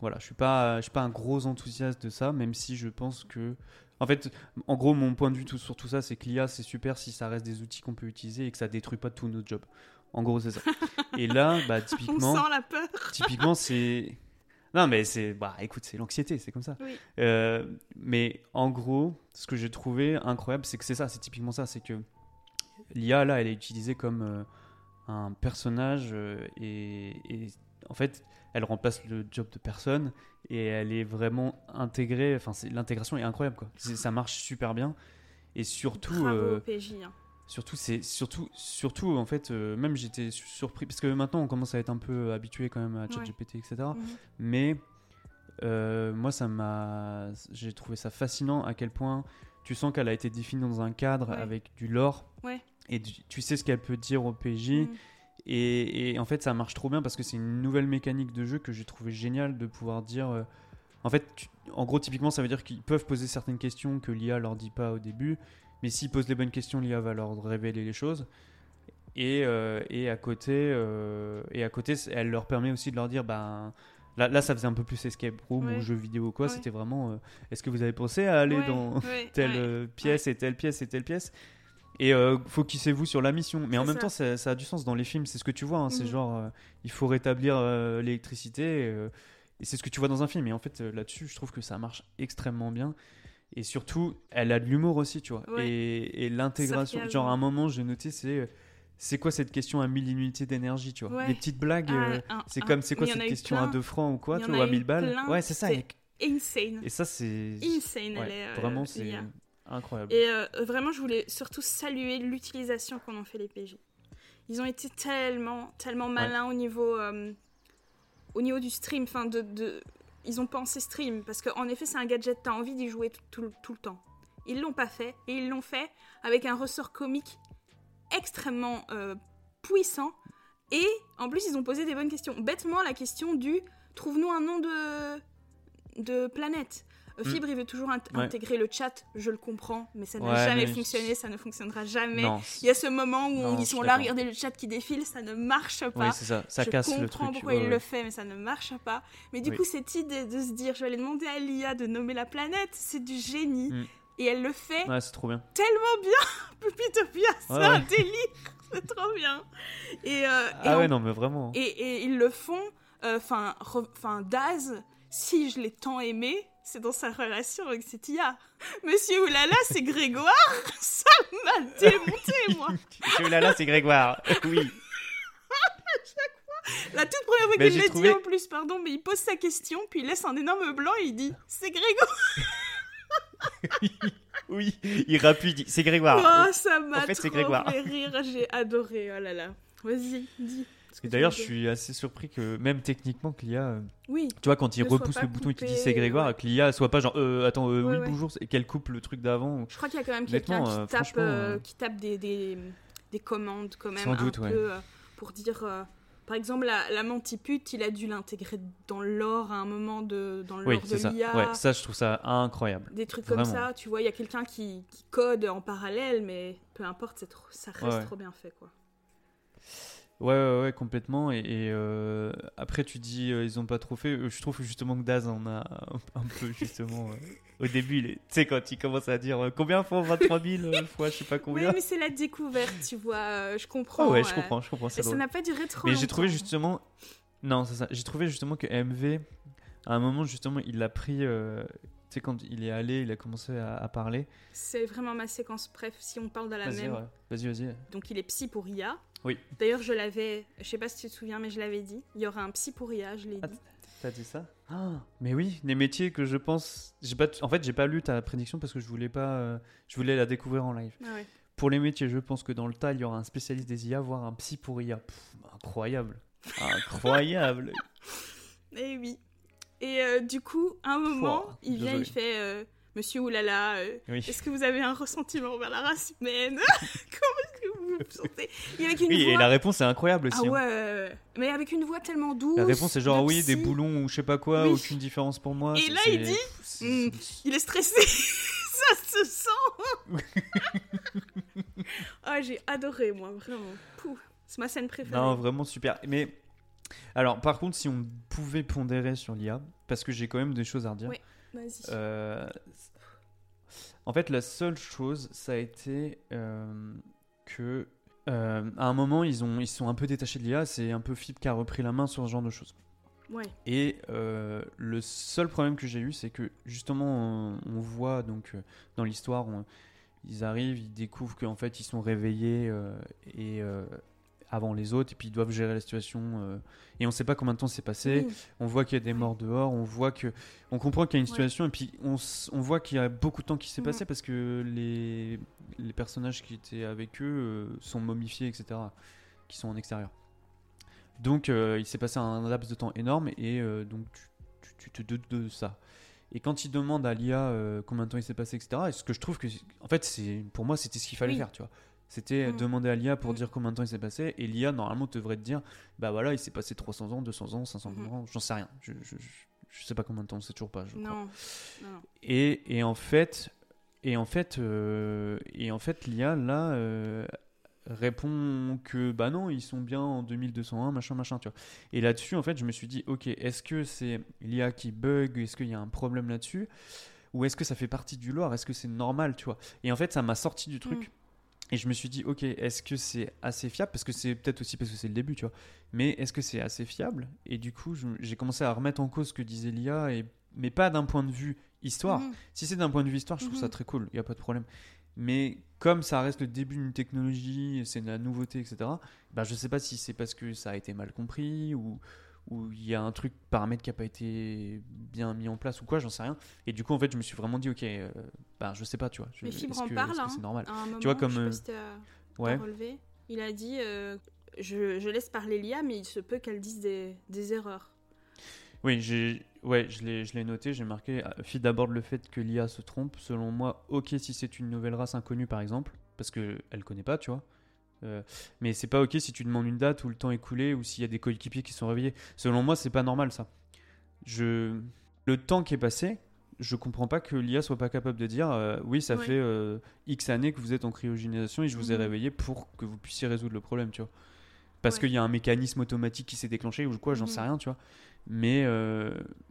voilà, je suis pas, je suis pas un gros enthousiaste de ça, même si je pense que, en fait, en gros, mon point de vue tout, sur tout ça, c'est que l'IA c'est super si ça reste des outils qu'on peut utiliser et que ça détruit pas tous nos jobs. En gros, c'est ça. et là, bah typiquement, On sent la peur. typiquement, c'est non, mais c'est. Bah, écoute, c'est l'anxiété, c'est comme ça. Euh, mais en gros, ce que j'ai trouvé incroyable, c'est que c'est ça, c'est typiquement ça. C'est que l'IA, là, elle est utilisée comme euh, un personnage euh, et, en fait, elle remplace le job de personne et elle est vraiment intégrée. Enfin, l'intégration est incroyable, quoi. Ça marche super bien. Et surtout. Bravo PJ, hein. Surtout, c'est surtout, surtout en fait, euh, même j'étais surpris parce que maintenant on commence à être un peu habitué quand même à ChatGPT, etc. Mhm. Mais euh, moi, ça m'a, j'ai trouvé ça fascinant à quel point tu sens qu'elle a été définie dans un cadre avec du lore. Et tu sais ce qu'elle peut dire au PJ. Mhm. Et, en fait, ça marche trop bien parce que c'est une nouvelle mécanique de jeu que j'ai trouvé génial de pouvoir dire. Euh, en fait, en gros, typiquement, ça veut dire qu'ils peuvent poser certaines questions que l'IA leur dit pas au début mais s'ils posent les bonnes questions, l'IA va leur révéler les choses. Et, euh, et, à côté, euh, et à côté, elle leur permet aussi de leur dire, ben, là, là ça faisait un peu plus escape room ou jeu vidéo quoi. C'était vraiment, euh, est-ce que vous avez pensé à aller dans telle pièce et telle pièce et telle pièce? Et focusez-vous sur la mission. Mais en même temps, ça, a du sens dans les films. C'est ce que tu vois. Hein. C'est mhm. genre, il faut rétablir l'électricité. et c'est ce que tu vois dans un film. Et en fait, là-dessus, je trouve que ça marche extrêmement bien. Et surtout, elle a de l'humour aussi, tu vois. Et, l'intégration, genre à un moment, j'ai noté, c'est c'est quoi cette question à 1000 unités d'énergie, tu vois? Les petites blagues, euh, c'est comme c'est quoi cette question à 2 francs ou quoi, tu vois, à 1000 balles? Ouais, c'est ça. Insane. Et ça, c'est. Insane, elle est. Euh, vraiment, c'est incroyable. Et euh, vraiment, je voulais surtout saluer l'utilisation qu'on en fait les PJ. Ils ont été tellement, tellement malins au niveau. au niveau du stream, enfin de, de, ils ont pensé stream, parce qu'en effet, c'est un gadget, t'as envie d'y jouer tout, le temps. Ils l'ont pas fait, et ils l'ont fait avec un ressort comique extrêmement euh, puissant, et en plus, ils ont posé des bonnes questions. Bêtement, la question du trouve-nous un nom de, de planète. Mm. Fibre, il veut toujours intégrer le chat, je le comprends, mais ça n'a jamais fonctionné, ça ne fonctionnera jamais. Il y a ce moment où ils sont là, regardez le chat qui défile, ça ne marche pas. Oui, c'est ça, ça je casse le truc. pourquoi il le fait, mais ça ne marche pas. Mais du coup, cette idée de se dire, je vais aller demander à l'IA de nommer la planète, c'est du génie. Mm. Et elle le fait ouais, c'est trop bien. tellement bien. Pupitopia, c'est un délire. C'est trop bien. Et, euh, ah ouais, non, mais vraiment. Et, ils le font. Euh, enfin, enfin Daz, si je l'ai tant aimé, c'est dans sa relation avec cette IA. Monsieur Oulala, c'est Grégoire Ça m'a démonté, moi Monsieur Oulala, c'est Grégoire, oui. La toute première fois qu'il le dit en plus, pardon, mais il pose sa question, puis il laisse un énorme blanc et il dit C'est Grégoire Oui, il rappuie, il dit C'est Grégoire. Oh, ça m'a fait, trop fait rire, j'ai adoré, oh là là. Vas-y, dis. D'ailleurs, je suis assez surpris que même techniquement que l'IA, euh, oui, tu vois, quand il repousse le bouton et qu'il dit c'est Grégoire, que l'IA soit pas genre euh, attends, euh, oui, bonjour, et qu'elle coupe le truc d'avant. Je crois qu'il y a quand même quelqu'un qui, tape, qui tape des, des, des, commandes quand même un peu pour dire. par exemple, la, la mantipute, il a dû l'intégrer dans l'or à un moment de, dans l'or de l'IA. Ouais, ça, je trouve ça incroyable. Des trucs comme ça, tu vois, il y a quelqu'un qui, qui, code en parallèle, mais peu importe, trop, ça reste trop bien fait, quoi. Ouais, ouais, ouais, complètement. Et, euh, après, tu dis, euh, ils ont pas trop fait. Euh, je trouve justement que Daz en a un, peu, justement. au début, tu sais, quand il commence à dire combien font 23 000 fois, je sais pas combien. Oui, mais c'est la découverte, tu vois. je comprends. ouais, je comprends, je comprends. Et ça n'a pas duré trop Mais j'ai trouvé justement. Non, c'est ça. J'ai trouvé justement que MV, à un moment, justement, il l'a pris tu sais, quand il est allé, il a commencé à, parler. C'est vraiment ma séquence. Bref, si on parle de la même. Vas-y, vas-y. Donc, il est psy pour IA. Oui. D'ailleurs, je l'avais. Je sais pas si tu te souviens, mais je l'avais dit. Il y aura un psy pour IA, je l'ai ah, dit. T'as dit ça? Ah, Mais oui, des métiers que je pense. Pas En fait, j'ai pas lu ta prédiction parce que je voulais pas. Euh, je voulais la découvrir en live. Ah ouais. pour les métiers, je pense que dans le tas, il y aura un spécialiste des IA, voire un psy pour IA. incroyable. Incroyable. Et eh oui. Et euh, du coup, à un moment, il vient, il fait euh, Monsieur Oulala, euh, est-ce que vous avez un ressentiment vers la race humaine? Comment est-ce que sentez Oui, et la réponse est incroyable aussi. Ah hein. ouais, mais avec une voix tellement douce. La réponse est genre oui, des boulons ou je sais pas quoi, aucune différence pour moi. Et là, il dit hmm, Il est stressé Ça se sent Ah, j'ai adoré, moi, vraiment. C'est ma scène préférée. Non, vraiment super. Mais alors, par contre, si on pouvait pondérer sur l'IA, parce que j'ai quand même des choses à redire. Oui, vas-y. Euh, en fait, la seule chose, ça a été euh, que euh, à un moment, ils ont ils sont un peu détachés de l'IA. C'est un peu Fib qui a repris la main sur ce genre de choses. Ouais. Et le seul problème que j'ai eu, c'est que justement, on, voit donc dans l'histoire, ils arrivent, ils découvrent qu'en fait, ils sont réveillés et avant les autres et puis ils doivent gérer la situation euh, et on sait pas combien de temps c'est passé on voit qu'il y a des morts dehors on voit que on comprend qu'il y a une situation et puis on, on voit qu'il y a beaucoup de temps qui s'est passé parce que les personnages qui étaient avec eux euh, sont momifiés etc qui sont en extérieur donc euh, il s'est passé un laps de temps énorme et donc tu, tu, te doutes de ça et quand il demande à l'IA combien de temps il s'est passé, etc., ce que je trouve que, en fait, c'est pour moi, c'était ce qu'il fallait faire, tu vois. C'était mm. demander à l'IA pour mm. dire combien de temps il s'est passé. Et l'IA, normalement, devrait te dire bah voilà, il s'est passé 300 ans, 200 ans, 500 mm-hmm. ans, j'en sais rien. Je, je, je, sais pas combien de temps, c'est toujours pas. Je non. Et, et, en fait, et en fait, euh, et en fait l'IA, là, euh, répond que bah non, ils sont bien en 2201, machin, machin, tu vois. Et là-dessus, en fait, je me suis dit ok, est-ce que c'est l'IA qui bug Est-ce qu'il y a un problème là-dessus ou est-ce que ça fait partie du lore Est-ce que c'est normal, tu vois Et en fait, ça m'a sorti du truc. Et je me suis dit, ok, est-ce que c'est assez fiable Parce que c'est peut-être aussi parce que c'est le début, tu vois. Mais est-ce que c'est assez fiable? Et du coup, j'ai commencé à remettre en cause ce que disait l'IA, et... mais pas d'un point de vue histoire. Mhm. Si c'est d'un point de vue histoire, je trouve ça mhm. très cool, il n'y a pas de problème. Mais comme ça reste le début d'une technologie, c'est de la nouveauté, etc., bah, je ne sais pas si c'est parce que ça a été mal compris ou, où il y a un truc paramètre qui a pas été bien mis en place ou quoi, j'en sais rien. Et du coup, en fait, je me suis vraiment dit, ok, euh, bah, je sais pas, tu vois. Mais Fibre en parle, hein, c'est normal. tu vois, comme. Euh, ouais. Relevé. Il a dit, euh, je, je, laisse parler l'IA, mais il se peut qu'elle dise des, des erreurs. Oui, j'ai, ouais, je l'ai, noté, j'ai marqué. Fille d'abord le fait que l'IA se trompe. Selon moi, ok si c'est une nouvelle race inconnue, par exemple, parce que elle connaît pas, tu vois. Euh, mais c'est pas ok si tu demandes une date où le temps est coulé ou s'il y a des coéquipiers qui sont réveillés. Selon moi, c'est pas normal ça. Je... Le temps qui est passé, je comprends pas que l'IA soit pas capable de dire euh, oui, ça fait euh, X années que vous êtes en cryogénisation et je vous ai mhm. réveillé pour que vous puissiez résoudre le problème, tu vois. Parce qu'il y a un mécanisme automatique qui s'est déclenché ou quoi, j'en sais mhm. rien, tu vois. Mais,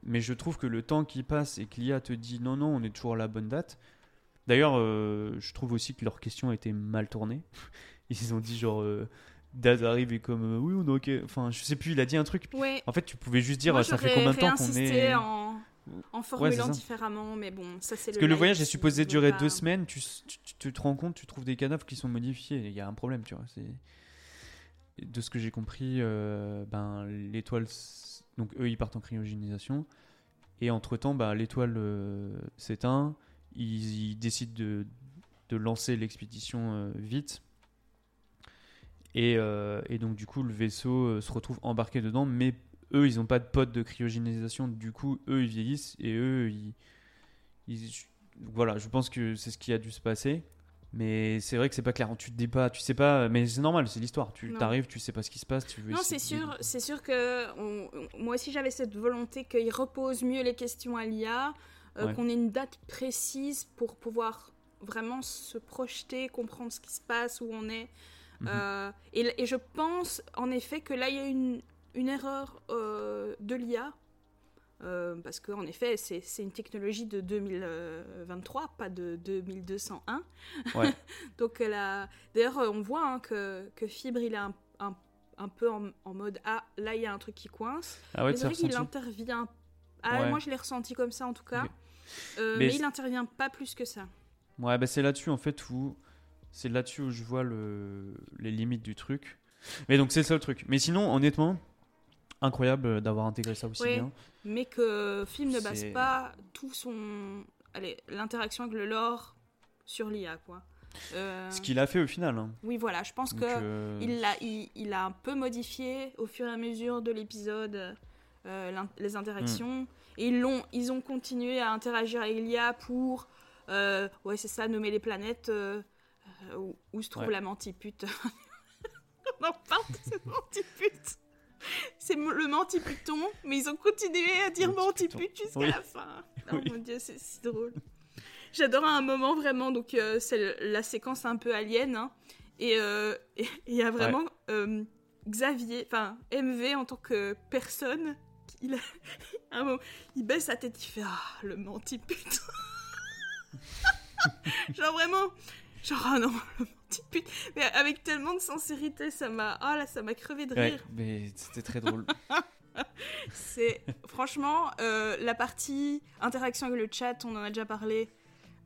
mais je trouve que le temps qui passe et que l'IA te dit non, non, on est toujours à la bonne date. D'ailleurs, je trouve aussi que leur question a été mal tournée. Ils ont dit genre. Euh, Daz arrive et comme euh, oui on est ok enfin je sais plus il a dit un truc en fait tu pouvais juste dire ça fait combien de temps qu'on est en, en formulant différemment mais bon ça c'est parce que le voyage est supposé durer deux semaines tu, tu, te rends compte tu trouves des cadavres qui sont modifiés il y a un problème tu vois c'est de ce que j'ai compris euh, ben l'étoile donc eux ils partent en cryogénisation et entre temps bah, l'étoile s'éteint ils, décident de, lancer l'expédition vite euh, et, donc, du coup, le vaisseau euh, se retrouve embarqué dedans, mais eux, ils n'ont pas de pote de cryogénisation. Du coup, eux, ils vieillissent et eux, ils. voilà, je pense que c'est ce qui a dû se passer. Mais c'est vrai que c'est pas clair. Tu te dis pas, tu sais pas, mais c'est normal, c'est l'histoire. Tu t'arrives, tu sais pas ce qui se passe. Tu veux non, c'est sûr, c'est sûr que moi aussi j'avais cette volonté qu'il repose mieux les questions à l'IA, euh, qu'on ait une date précise pour pouvoir vraiment se projeter, comprendre ce qui se passe, où on est. Mhm. Euh, et, je pense en effet que là, il y a une, une erreur euh, de l'IA. Euh, parce qu'en effet, c'est une technologie de 2023, pas de 2201. Ouais. Donc, d'ailleurs, on voit hein, que, que, Fibre, il est un, un, peu en, mode Ah, là, il y a un truc qui coince. Ah ouais, c'est vrai qu'il intervient. Ah, Moi, je l'ai ressenti comme ça en tout cas. mais, il n'intervient pas plus que ça. Ouais, bah, c'est là-dessus en fait où c'est là-dessus où je vois le, les limites du truc. Mais donc c'est le seul truc. Mais sinon, honnêtement, incroyable d'avoir intégré ça aussi bien. Mais que film ne base pas tout son. Allez, l'interaction avec le lore sur l'IA, quoi. Euh, Ce qu'il a fait au final. hein. Oui, voilà, je pense que euh, il il, a un peu modifié au fur et à mesure de l'épisode euh, les interactions. Hmm. Et ils, l'ont, ils ont continué à interagir avec l'IA pour, euh, ouais, c'est ça, nommer les planètes euh, euh, où, où se trouve Ouais. la mantipute. On en parle de cette mantipute. C'est le mantiputon, mais ils ont continué à dire mantipute jusqu'à Oui. la fin. Oh Oui. mon dieu, c'est si drôle. J'adore un moment vraiment, donc euh, c'est la séquence un peu alien. hein. et euh, et- il y a vraiment euh, Xavier, enfin MV en tant que personne, il, a, un moment, il baisse sa tête, il fait Ah, le mantipute. genre vraiment, genre ah non, le mantipute. Mais avec tellement de sincérité, ça m'a, ah là, ça m'a crevé de ouais, rire. mais c'était très drôle. C'est franchement euh, la partie interaction avec le chat, on en a déjà parlé.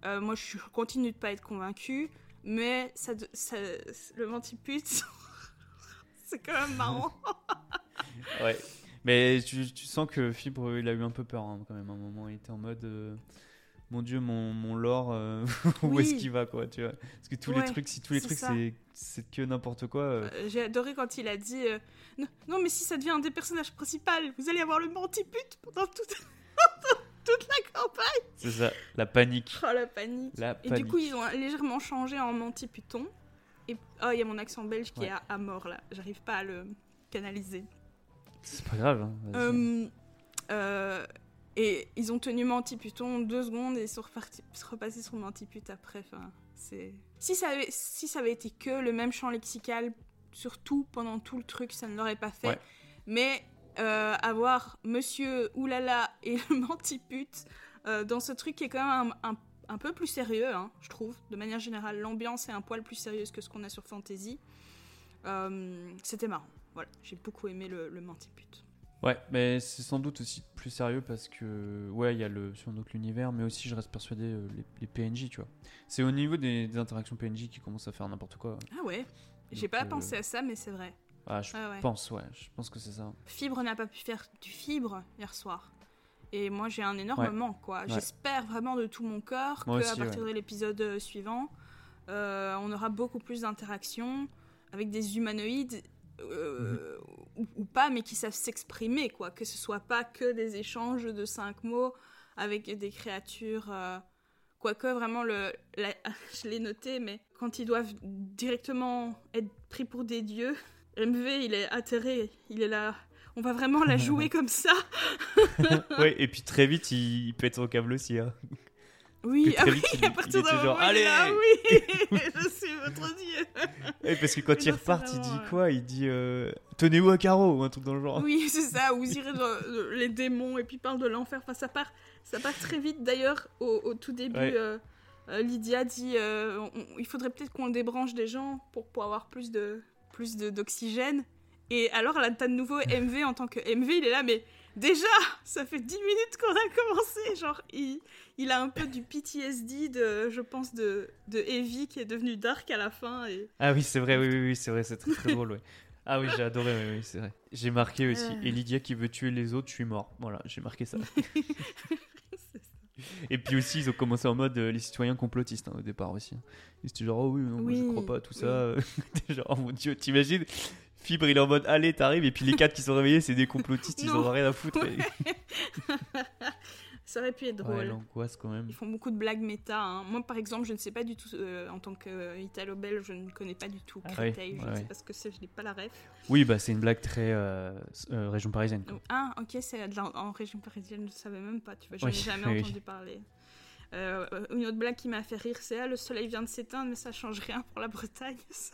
Euh, moi, je continue de pas être convaincue, mais ça, le mantipute, c'est quand même marrant. ouais. Mais tu, tu sens que Fibre, il a eu un peu peur hein, quand même. À un moment, il était en mode. euh, Mon dieu, mon, mon lore, euh, où Oui. est-ce qu'il va quoi, tu vois Parce que tous Ouais, les trucs, si tous les trucs c'est que n'importe quoi. euh, Euh, J'ai adoré quand il a dit non, non, mais si ça devient un des personnages principaux, vous allez avoir le mantipute pendant toute, toute la campagne. c'est ça, la panique. Oh la panique. La Et panique. du coup, ils ont légèrement changé en mantiputon. Et oh, il y a mon accent belge qui Ouais. est à, à mort là. J'arrive pas à le canaliser. C'est pas grave. hein, et ils ont tenu Mantiputon deux secondes et ils sont repassés sur Mantipute après. Enfin, c'est... Si, ça avait, si ça avait été que le même champ lexical, surtout pendant tout le truc, ça ne l'aurait pas fait. Ouais. Mais euh, avoir Monsieur Oulala et le Mantipute euh, dans ce truc qui est quand même un, un- un peu plus sérieux, hein, je trouve. De manière générale, l'ambiance est un poil plus sérieuse que ce qu'on a sur Fantasy. Euh, c'était marrant. Voilà, j'ai beaucoup aimé le, le. Ouais, mais c'est sans doute aussi plus sérieux parce que, ouais, il y a le, sans doute l'univers, mais aussi je reste persuadé euh, les, les PNJ, tu vois. C'est au niveau des, des interactions PNJ qui commencent à faire n'importe quoi. Ah ouais J'ai pas euh, pensé à ça, mais c'est vrai. Ah, je Ah ouais. pense, ouais, je pense que c'est ça. Fibre n'a pas pu faire du fibre hier soir. Et moi, j'ai un énorme Ouais. manque, quoi. J'espère vraiment de tout mon cœur Moi qu'à partir de l'épisode euh, suivant, euh, on aura beaucoup plus d'interactions avec des humanoïdes euh, ou, ou pas, mais qui savent s'exprimer, quoi. Que ce soit pas que des échanges de cinq mots avec des créatures. euh, Quoique, vraiment, le, la- je l'ai noté, mais quand ils doivent directement être pris pour des dieux, MV, il est atterré, il est là. On va vraiment la jouer comme ça. ouais, et puis très vite, il, il pète son câble aussi. Hein. Oui, ah oui, vite, à partir d'un moment, est là, Allez oui, je suis votre dieu. Ouais, parce que quand Oui, il repart, il dit quoi? Il dit euh, Tenez-vous à carreau ou un truc dans le genre. Oui, c'est ça, vous irez dans les démons et puis il parle de l'enfer. Enfin, ça part, ça part très vite. D'ailleurs, au, au tout début, Ouais. euh, euh, Lydia dit euh, on- il faudrait peut-être qu'on débranche des gens pour, pour avoir plus de plus de- d'oxygène. Et alors, là, t'as de nouveau MV en tant que MV, il est là, mais déjà, ça fait 10 minutes qu'on a commencé. Genre, il, il a un peu du PTSD, de, je pense, de, de Heavy qui est devenu Dark à la fin. Et... Ah oui, c'est vrai, oui, oui, oui, c'est vrai, c'est très très drôle. Ah oui, j'ai adoré, oui, oui, c'est vrai. J'ai marqué aussi. Euh. Et Lydia qui veut tuer les autres, je suis mort. Voilà, j'ai marqué ça. Et puis aussi, ils ont commencé en mode euh, les citoyens complotistes hein, au départ aussi. Ils étaient genre, oh oui, non, moi, je Oui, crois pas à tout oui. ça. Genre, oh mon dieu, t'imagines? Fibre, il est en mode, allez, t'arrives. Et puis les quatre qui sont réveillés, c'est des complotistes, ils ont rien à foutre. Et- Ça aurait pu être drôle. Ouais, l'angoisse quand même. Ils font beaucoup de blagues méta. hein. Moi, par exemple, je ne sais pas du tout, euh, en tant qu'Italo-Belge, je ne connais pas du tout Ah Créteil. ouais, je ouais, ne sais pas ce que c'est, je n'ai pas la ref. Oui, bah c'est une blague très euh, euh, région parisienne. quoi. Ah, ok, c'est en région parisienne, je ne savais même pas, tu vois, je Oui, n'ai jamais oui. entendu parler. Euh, euh, une autre blague qui m'a fait rire, c'est ah, le soleil vient de s'éteindre, mais ça change rien pour la Bretagne. ça.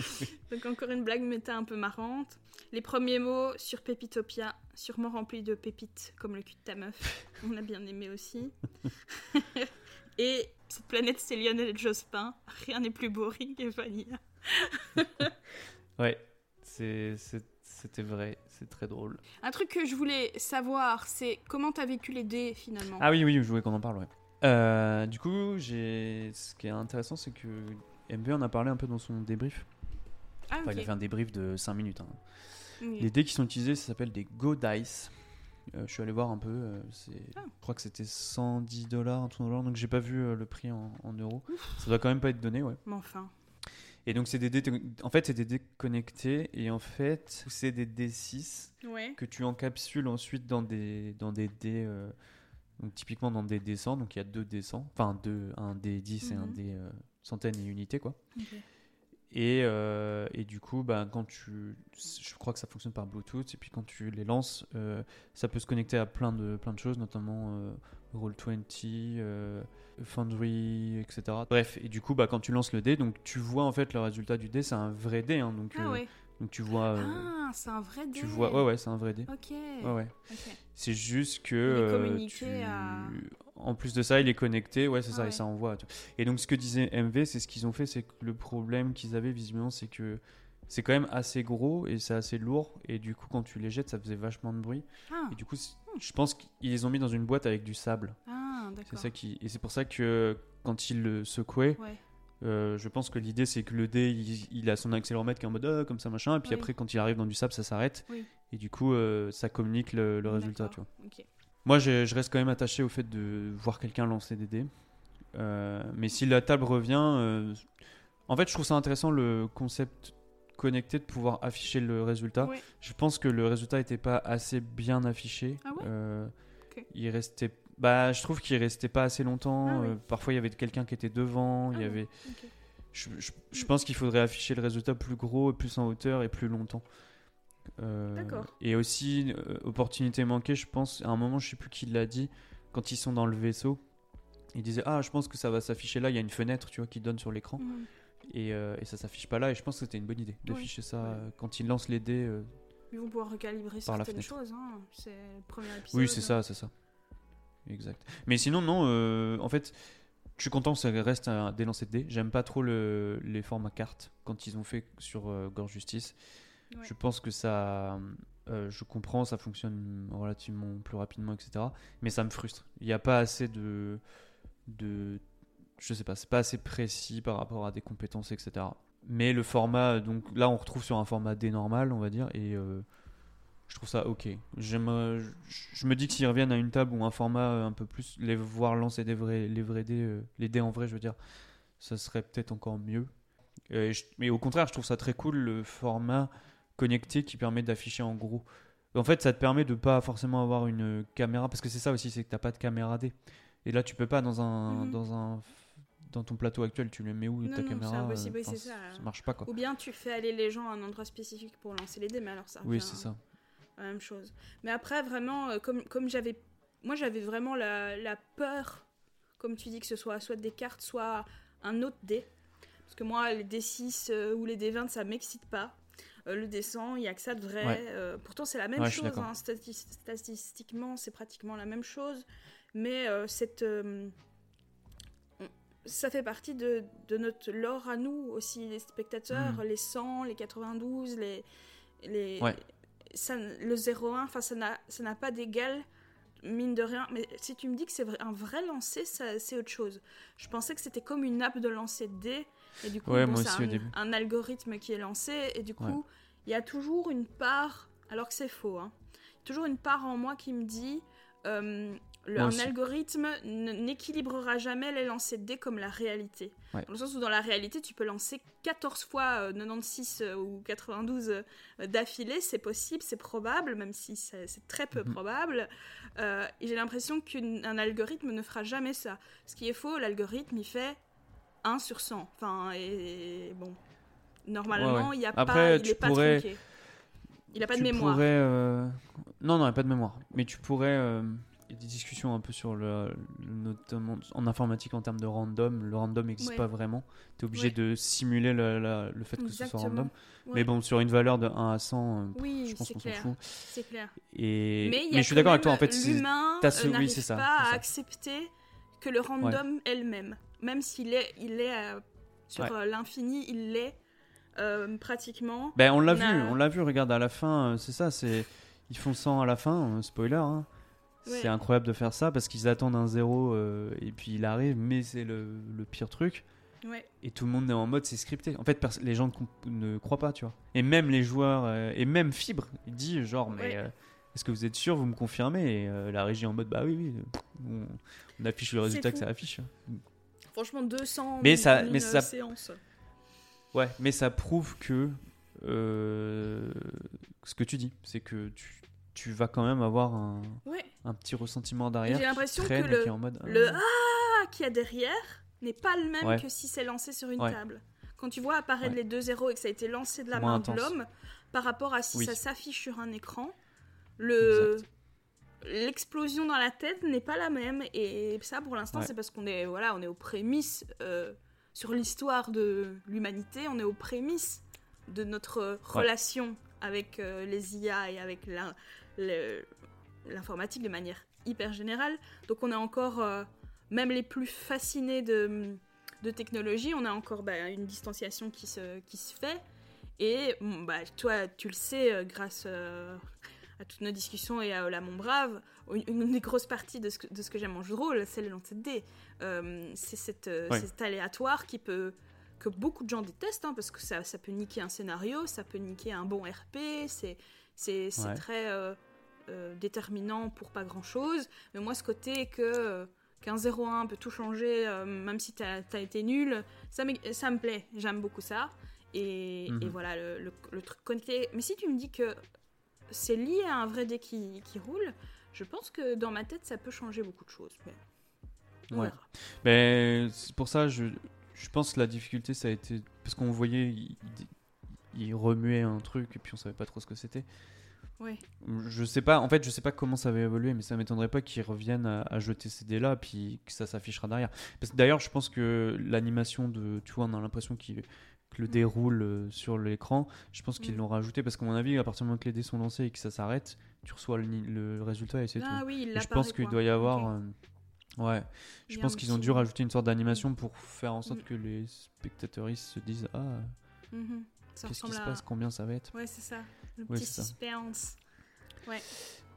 Donc encore une blague méta un peu marrante. Les premiers mots sur Pépitopia, sûrement remplis de pépites, comme le cul de ta meuf. On a bien aimé aussi. Et cette planète, c'est Lionel Jospin. Rien n'est plus boring et vanilla. Ouais, c'était vrai, c'est très drôle. Un truc que je voulais savoir, c'est comment t'as vécu les dés finalement? Ah oui, oui, je voulais qu'on en parle, ouais. Euh, du coup, ce qui est intéressant, c'est que MV en a parlé un peu dans son débrief. Ah, Enfin, il a fait un débrief de 5 minutes. hein. Les dés qui sont utilisés, ça s'appelle des Go Dice. Euh, je suis allé voir un peu. euh, Ah. Je crois que c'était 110 dollars, donc j'ai pas vu euh, le prix en, en euros. Ça doit quand même pas être donné, ouais. Mais enfin. Et donc c'est des dés, en fait c'est des dés connectés et en fait c'est des D6 Ouais. que tu encapsules ensuite dans des dans des dés, donc typiquement dans des dés 100, donc il y a deux dés 100, enfin deux, un dé 10 et un Mhm. dé euh, centaines et unités quoi. Et, euh, et du coup, bah, quand tu, je crois que ça fonctionne par Bluetooth. Et puis quand tu les lances, euh, ça peut se connecter à plein de, plein de choses, notamment euh, Roll20, euh, Foundry, etc. Bref, et du coup, bah, quand tu lances le dé, donc tu vois en fait le résultat du dé, c'est un vrai dé. hein, donc, Ah euh, ouais. Donc tu vois, euh, Ah, c'est un vrai dé. tu vois, ouais, ouais, c'est un vrai dé. Ok. Ouais. C'est juste que. Il est euh, communiqué tu- à- En plus de ça, il est connecté, ouais, c'est Ah ça, ouais. et ça envoie. tu- Et donc, ce que disait MV, c'est ce qu'ils ont fait, c'est que le problème qu'ils avaient visiblement, c'est que c'est quand même assez gros et c'est assez lourd, et du coup, quand tu les jettes, ça faisait vachement de bruit. Ah, Et du coup, je pense qu'ils les ont mis dans une boîte avec du sable. ah C'est d'accord. ça qui, et c'est pour ça que quand ils le secouaient, Ouais. Euh, je pense que l'idée c'est que le dé il, il a son accéléromètre qui est en mode Ah, comme ça machin, et puis Oui. après quand il arrive dans du sable, ça s'arrête, Oui. et du coup, euh, ça communique le, le résultat, tu vois. Ok. Moi, je, reste quand même attaché au fait de voir quelqu'un lancer des dés. Euh, mais si la table revient, euh, en fait, je trouve ça intéressant le concept connecté de pouvoir afficher le résultat. Ouais. Je pense que le résultat n'était pas assez bien affiché. Ah ouais Euh, Ok. Il restait, bah, je trouve qu'il restait pas assez longtemps. Ah oui. Euh, parfois, il y avait quelqu'un qui était devant. il y Ah avait. Je, je- je pense qu'il faudrait afficher le résultat plus gros, plus en hauteur et plus longtemps. Euh, D'accord. Et aussi, euh, opportunité manquée, je pense, à un moment, je sais plus qui l'a dit, quand ils sont dans le vaisseau, ils disaient Ah, je pense que ça va s'afficher là, il y a une fenêtre, tu vois, qui donne sur l'écran, Mhm. et, euh, et ça s'affiche pas là, et je pense que c'était une bonne idée d'afficher ça euh, quand ils lancent les dés. Ils vont pouvoir recalibrer certaines choses. Hein. C'est le premier épisode. Oui, c'est ça, c'est ça. Exact. Mais sinon, non, euh, en fait, je suis content que ça reste un, des lancers de dés. J'aime pas trop le- les formats cartes quand ils ont fait sur euh, Gorge Justice. Ouais. Je pense que ça. euh, je comprends, ça fonctionne relativement plus rapidement, etc. Mais ça me frustre. Il n'y a pas assez de. de je sais pas, c'est pas assez précis par rapport à des compétences, etc. Mais le format, donc là, on retrouve sur un format D normal, on va dire, et euh, je trouve ça ok. J'aime, je, je me dis que s'ils reviennent à une table ou un format un peu plus, les voir lancer des vrais, les vrais dés, euh, les dés en vrai, je veux dire, ça serait peut-être encore mieux. Euh, et je- mais au contraire, je trouve ça très cool le format connecté qui permet d'afficher en gros. En fait, ça te permet de pas forcément avoir une caméra, parce que c'est ça aussi, c'est que t'as pas de caméra D. Et là, tu peux pas dans un, Mhm. dans un, dans ton plateau actuel, tu le mets où Non, ta non, caméra impossible, euh, oui, ça. ça marche pas quoi. Ou bien tu fais aller les gens à un endroit spécifique pour lancer les dés, mais alors ça Oui, c'est ça. La même chose. Mais après, vraiment, euh, comme, comme j'avais. Moi, j'avais vraiment la, la peur, comme tu dis, que ce soit soit des cartes, soit un autre dé. Parce que moi, les D6 euh, ou les D20, ça m'excite pas. Euh, le D100, il y a que ça de vrai. Ouais. Euh, pourtant, c'est la même Ouais, chose. hein, stati- statistiquement, c'est pratiquement la même chose. Mais cette. ça fait partie de, de notre lore à nous aussi, les spectateurs, Mhm. les 100, les 92, les. les Ouais. Ça, le 01, enfin, ça n'a ça n'a pas d'égal, mine de rien. Mais si tu me dis que c'est un vrai lancer, ça- c'est autre chose. Je pensais que c'était comme une app de lancer de dés. Et du coup, Ouais, bon, moi c'est aussi, au un, début. un algorithme qui est lancé. Et du coup, il y a toujours une part, alors que c'est faux, hein, toujours une part en moi qui me dit euh, le- un aussi. algorithme n'équilibrera jamais les lancers de dés comme la réalité. Ouais. Dans le sens où dans la réalité, tu peux lancer 14 fois euh, 96 euh, ou 92 euh, d'affilée, c'est possible, c'est probable, même si c'est très peu Mhm. probable. Euh, j'ai l'impression qu'un algorithme ne fera jamais ça. Ce qui est faux, l'algorithme, il fait 1 sur 100. Enfin, et, bon, normalement, Ouais, ouais. il y a Après, pas, il tu est pas tronqué. Il a pas tu de mémoire. Pourrais, euh, Non, non, il n'y a pas de mémoire. Mais tu pourrais. Euh, Il y a des discussions un peu sur le, le- notamment en informatique en termes de random. Le random n'existe Ouais. pas vraiment. Tu es obligé Ouais. de simuler le, la- le fait que ce soit random. Ouais. Mais bon, sur une valeur de 1 à 100, euh, oui, je pense qu'on s'en fout. C'est clair. Et... Mais, Mais je suis d'accord avec toi. En fait, l'humain t'as euh, ce- oui, n'arrive c'est ça, pas c'est à ça. accepter que le random est le même. Même s'il est, il est euh, sur euh, l'infini, il l'est euh, pratiquement. Ben, on l'a vu, on l'a vu. Regarde, à la fin, euh, c'est ça. C'est ils font 100 à la fin. euh, spoiler. hein. Ouais. C'est incroyable de faire ça parce qu'ils attendent un zéro euh, et puis il arrive, mais c'est le, le pire truc. Ouais. Et tout le monde est en mode c'est scripté. En fait, les gens ne, croient pas, tu vois. Et même les joueurs, euh, et même Fibre, il dit genre, mais Ouais. euh, est-ce que vous êtes sûr, vous me confirmez? Et euh, la régie en mode bah oui, oui, on, on affiche le résultat que ça affiche. Franchement, 200 Mais ça- mais ça- séance. Ouais, mais ça prouve que ce que tu dis, c'est que tu, tu vas quand même avoir un, Ouais. un petit ressentiment derrière. J'ai l'impression que le- qui en mode, Le ah, Ah qu'il y a derrière n'est pas le même Ouais. que si c'est lancé sur une Ouais. table. Quand tu vois apparaître les deux zéros et que ça a été lancé de la Moins main intense. de l'homme, par rapport à si Oui. ça s'affiche sur un écran, le l'explosion dans la tête n'est pas la même. Et ça, pour l'instant, c'est parce qu'on est voilà, on est aux prémices euh, sur l'histoire de l'humanité, on est aux prémices de notre relation avec euh, les IA et avec l'informatique de manière hyper générale. Donc on est encore, euh, même les plus fascinés de, de technologie, on a encore bah, une distanciation qui se, qui se fait. Et bah, toi, tu le sais, euh, grâce euh, à toutes nos discussions et à Ola Mon Brave, une, des grosses parties de ce que, de ce que j'aime en jeu de rôle, c'est le lancer de dés. C'est Ouais. cet aléatoire qui peut que beaucoup de gens détestent, hein, parce que ça, ça peut niquer un scénario, ça peut niquer un bon RP, c'est Ouais. très euh, euh, déterminant pour pas grand chose. Mais moi, ce côté que euh, qu'un 0-1 peut tout changer, même si t'as as été nul, ça, me- ça me plaît. J'aime beaucoup ça. Et, Mhm. et voilà, le, le- le truc connecté. Mais si tu me dis que c'est lié à un vrai dé qui, qui roule, je pense que dans ma tête, ça peut changer beaucoup de choses. Mais on Ouais. verra. Ben, c'est pour ça, je, je pense que la difficulté, ça a été. Parce qu'on voyait, il, remuait un truc et puis on savait pas trop ce que c'était. Ouais. Je sais pas, en fait, je sais pas comment ça va évoluer, mais ça m'étonnerait pas qu'ils reviennent à, à jeter ces dés-là, puis que ça s'affichera derrière. Parce que d'ailleurs, je pense que l'animation de. Tu vois, on a l'impression qu'il- que le dé roule euh, sur l'écran. Je pense qu'ils Mm. l'ont rajouté parce qu'à mon avis, à partir du moment que les dés sont lancés et que ça s'arrête, tu reçois le, résultat et c'est Ah tout. oui, il Et je pense qu'il doit y avoir. Ok. Ouais, je pense qu'ils ont dû rajouter une sorte d'animation pour faire en sorte Mm. que les spectateurs se disent Ah, Mhm. Ça qu'est-ce qui se à- passe Combien ça va être? Ouais, c'est ça. Le Ouais, petit ça. suspense. verra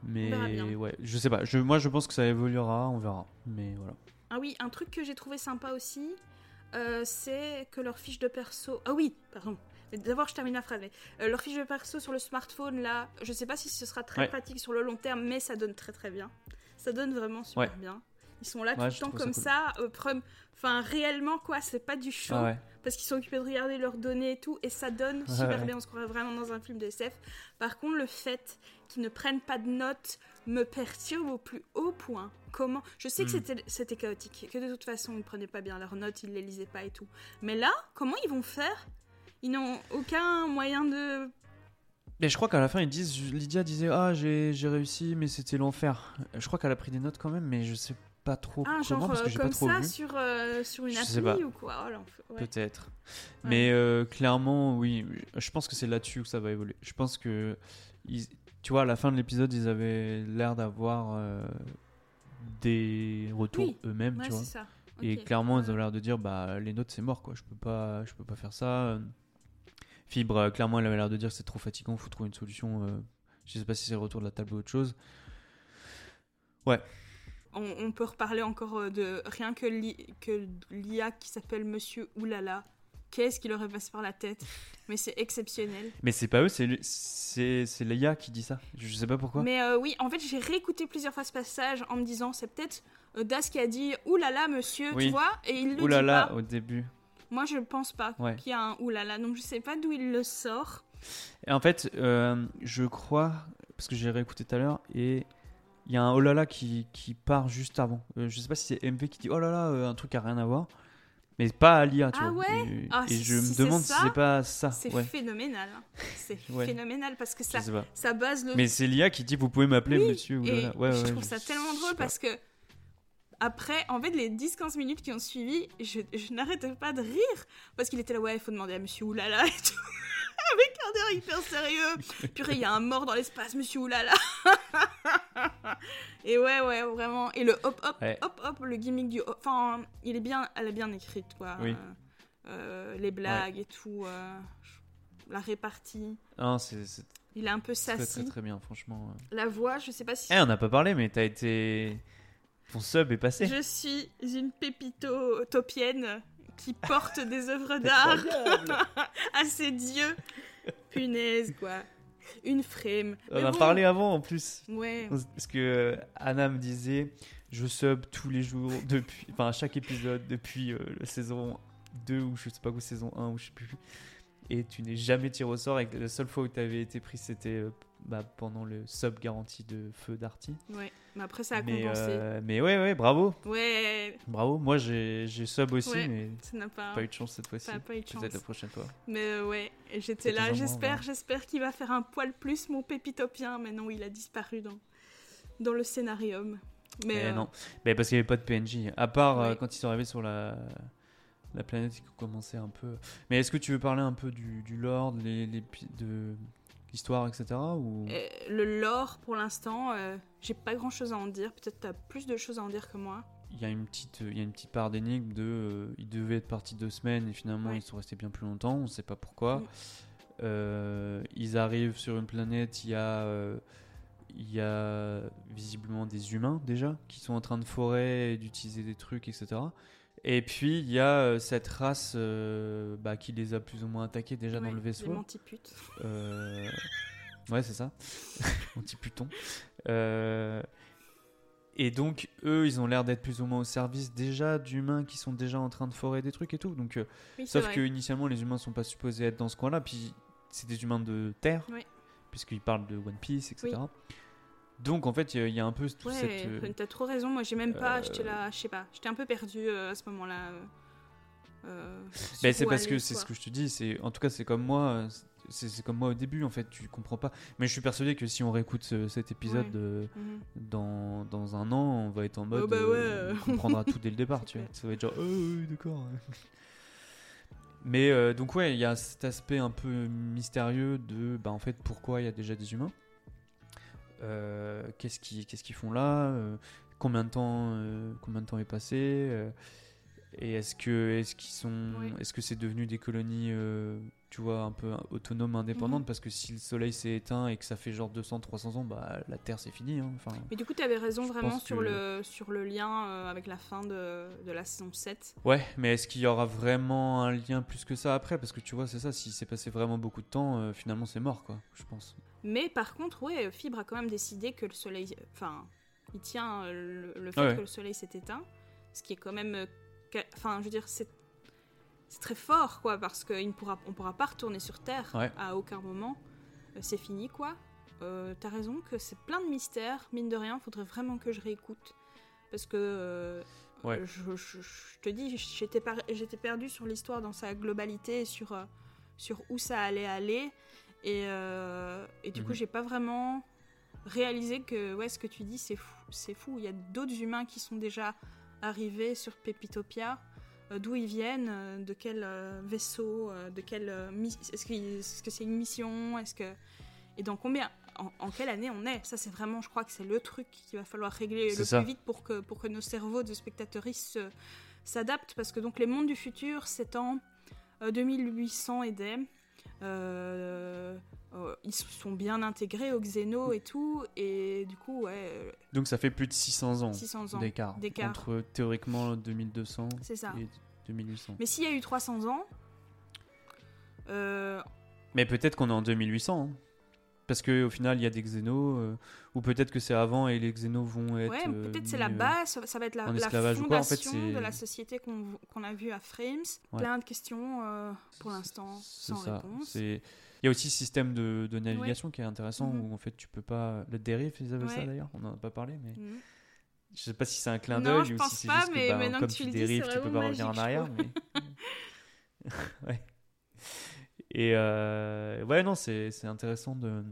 Mais ouais, je sais pas. Je, moi, je pense que ça évoluera, on verra. Mais voilà. Ah oui, un truc que j'ai trouvé sympa aussi, euh, c'est que leur fiche de perso. Ah oui, pardon. D'abord, je termine la phrase. mais, euh, leur fiche de perso sur le smartphone, là, je sais pas si ce sera très Ouais. pratique sur le long terme, mais ça donne très très bien. Ça donne vraiment super Ouais. bien. Ils sont là Ouais, tout le temps ça comme cool. ça. Enfin, réellement, quoi, c'est pas du show. Ah ouais. Parce qu'ils sont occupés de regarder leurs données et tout, et ça donne super ouais. bien. On se croirait vraiment dans un film de SF. Par contre, le fait qu'ils ne prennent pas de notes me perturbe au plus haut point. Comment? Je sais que Hmm. c'était- chaotique, que de toute façon, ils ne prenaient pas bien leurs notes, ils les lisaient pas et tout. Mais là, comment ils vont faire? Ils n'ont aucun moyen de. Mais je crois qu'à la fin, ils disent Lydia disait Ah, j'ai j'ai réussi, mais c'était l'enfer. Je crois qu'elle a pris des notes quand même, mais je sais pas trop Ah, comment genre parce que euh, j'ai pas trop ça vu. sur, euh, sur une appli ou quoi Oh. Ouais. Peut-être. Ouais. Mais euh, clairement, oui, je pense que c'est là-dessus que ça va évoluer. Je pense que, ils- tu vois, à la fin de l'épisode, ils avaient l'air d'avoir euh, des retours Oui. eux-mêmes, Ouais, tu vois. ça. Et clairement, ils Ouais. avaient l'air de dire, bah, les notes, c'est mort, quoi. Je peux pas, je peux pas faire ça. Fibre, clairement, elle avait l'air de dire, c'est trop fatigant, faut trouver une solution. je sais pas si c'est le retour de la table ou autre chose. On, on peut reparler encore euh, de rien que l'I- que l'IA qui s'appelle Monsieur Oulala. Qu'est-ce qui leur est passé par la tête? Mais c'est exceptionnel. Mais c'est pas eux, c'est Leia qui dit ça. Je sais pas pourquoi. Mais euh, oui, en fait, j'ai réécouté plusieurs fois ce passage en me disant c'est peut-être Das qui a dit Oulala, monsieur, Oui. tu vois Et il le Ouh là dit pas. au début. Moi, je pense pas Ouais. qu'il y a un Oulala. Donc, je sais pas d'où il le sort. Et en fait, euh, je crois, parce que j'ai réécouté tout à l'heure, et il y a un oh là là qui, qui part juste avant. Euh, je sais pas si c'est MV qui dit oh là là, euh, un truc a rien à voir. Mais pas à l'IA, tu Ah vois. ouais Et, Ah, et je si me c'est demande si ça, c'est pas ça. C'est Ouais, phénoménal. hein. C'est Ouais. phénoménal parce que je ça, sais pas. ça base le Mais c'est l'IA qui dit vous pouvez m'appeler Oui, monsieur ou Et là là. Ouais, je ouais, trouve ça tellement drôle pas. parce que après, en fait, les 10-15 minutes qui ont suivi, je, je n'arrêtais pas de rire parce qu'il était là, ouais, il faut demander à monsieur Oulala et tout. Avec un air hyper sérieux. Purée, il y a un mort dans l'espace, monsieur Oulala. et ouais, ouais, vraiment. Et le hop, hop, Ouais. hop, hop, le gimmick du hop. Enfin, il est bien, elle est bien écrite, quoi. Oui. Euh, euh, les blagues et tout. euh, la répartie. Non, c'est Il est un peu très très sassy. très bien, franchement. La voix, je sais pas si. Eh, on n'a pas parlé, mais t'as été. Ton sub est passé. Je suis une pépito topienne qui porte des œuvres d'art à ses dieux. Punaise, quoi. Une frame. On Mais en a bon, parlé avant en plus. Ouais. Parce que euh, Anna me disait, je sub tous les jours, depuis, enfin à chaque épisode, depuis euh, la saison 2 ou je sais pas où, saison 1 ou je sais plus. Et tu n'es jamais tiré au sort. Et la seule fois où tu avais été pris, c'était euh, bah, pendant le sub garanti de Feu d'Arty. Ouais. Mais après, ça a Mais, compensé. euh, mais ouais, ouais, bravo. Ouais. Bravo. Moi, j'ai j'ai sub aussi, Ouais. mais Ça n'a pas. pas eu de chance cette fois-ci. Pas eu de chance. Peut-être la prochaine fois. Mais euh, ouais, j'étais là, j'espère, j'espère qu'il va faire un poil plus mon pépitopien, mais non, il a disparu dans, dans le scénarium. Mais Eh euh, non, mais parce qu'il n'y avait pas de PNJ. À part euh, Ouais. quand ils sont arrivés sur la, la planète qui commençait un peu. Mais est-ce que tu veux parler un peu du, du lore, les, les de l'histoire, etc. Ou... euh, le lore, pour l'instant, euh, j'ai pas grand chose à en dire. Peut-être t'as plus de choses à en dire que moi. Il y a une petite, il y a une petite part d'énigme de, euh, ils devaient être partis deux semaines et finalement Ouais. ils sont restés bien plus longtemps. On ne sait pas pourquoi. Mm. Euh, ils arrivent sur une planète, il y a, euh, il y a visiblement des humains déjà qui sont en train de forer et d'utiliser des trucs, etc. Et puis il y a euh, cette race euh, bah, qui les a plus ou moins attaqués déjà dans le Les vaisseau. mantiputes. Euh, Ouais, c'est ça. Anti-Pluton. Euh, Et donc, eux, ils ont l'air d'être plus ou moins au service déjà d'humains qui sont déjà en train de forer des trucs et tout. Donc, Oui, sauf vrai. que initialement, les humains sont pas supposés être dans ce coin-là. Puis, c'est des humains de Terre, Oui. puisqu'ils parlent de One Piece, etc. Donc, en fait, il y a- un peu toute Ouais, cette. euh, t'as trop raison. Moi, j'ai même pas. euh, J'étais là, je sais pas. J'étais un peu perdue euh, à ce moment-là. euh, euh, sur c'est parce que c'est ce que je te dis. C'est en tout cas c'est comme moi. euh, C'est comme moi au début en fait. Tu comprends pas. Mais je suis persuadé que si on réécoute ce- cet épisode Ouais. euh, Mhm. dans, dans un an, on va être en mode. Oh bah euh, ouais. on comprendra tout dès le départ. Tu vois. Ça va être genre. Oh, oui, d'accord. Mais euh, donc ouais, il y a cet aspect un peu mystérieux de, bah en fait, pourquoi il y a déjà des humains Euh, Qu'est-ce qu'ils qu'est-ce qu'ils font là? Euh, Combien de temps euh, combien de temps est passé? Euh, Et est-ce que est-ce qu'ils sont est-ce que c'est devenu des colonies euh, tu vois un peu autonomes indépendantes? Mhm. parce que si le soleil s'est éteint et que ça fait genre 200 300 ans bah la terre c'est fini hein. enfin Mais du coup, tu avais raison vraiment sur, que- le, sur le lien euh, avec la fin de, de la saison 7. Ouais, mais est-ce qu'il y aura vraiment un lien plus que ça après? Parce que tu vois, c'est ça, s'il s'est passé vraiment beaucoup de temps, euh, finalement c'est mort, quoi, je pense. Mais par contre, ouais, Fibre a quand même décidé que le soleil. Enfin, il tient le, le fait Ouais. que le soleil s'est éteint. Ce qui est quand même. Enfin, je veux dire, c'est. Très fort, quoi, parce qu'on ne pourra, on pourra pas retourner sur Terre Ouais. à aucun moment. Euh, c'est fini, quoi. Euh, T'as raison que c'est plein de mystères. Mine de rien, faudrait vraiment que je réécoute. Parce que. euh, Ouais. je, je- je te dis, j'étais par- perdue sur l'histoire dans sa globalité, et sur, euh, sur où ça allait aller. Et, et du coup, Mhm. j'ai pas vraiment réalisé que ouais, ce que tu dis, c'est fou. C'est fou. Il y a d'autres humains qui sont déjà arrivés sur Pépitopia. Euh, D'où ils viennent, euh, de quel euh, vaisseau, de quelle est-ce que c'est une mission, est-ce que et dans combien, en, en quelle année on est? Ça, c'est vraiment, je crois que c'est le truc qu'il va falloir régler le ça. plus vite pour que pour que nos cerveaux de spectateurs s'adaptent, parce que donc les mondes du futur, c'est en euh, 2800 et des. Euh, ils se sont bien intégrés au Xeno et tout, et du coup, ouais, Donc ça fait plus de 600 ans 600 ans. d'écart d'écart. entre théoriquement 2200 C'est ça. et 2800. Mais s'il y a eu 300 ans, euh, Mais peut-être qu'on est en 2800, hein. parce qu'au final il y a des xénos, euh, ou peut-être que c'est avant et les xénos vont être. ouais, euh, peut-être c'est mis, la euh, base, ça- va être la, en la quoi, en fait, fondation c'est- de la société qu'on a vue à Frames. Ouais. Plein de questions euh, pour l'instant C'est sans ça. réponse. Il y a aussi le système de, de navigation qui est intéressant Mhm. où en fait tu peux pas. Le dérive, ils avaient ça d'ailleurs, on n'en a pas parlé, mais Mhm. je sais pas si c'est un clin d'œil ou si c'est juste que bah, comme que tu tu dérives, tu peux pas revenir en arrière. Mais... ouais. Et euh, ouais, non, c'est c'est intéressant de.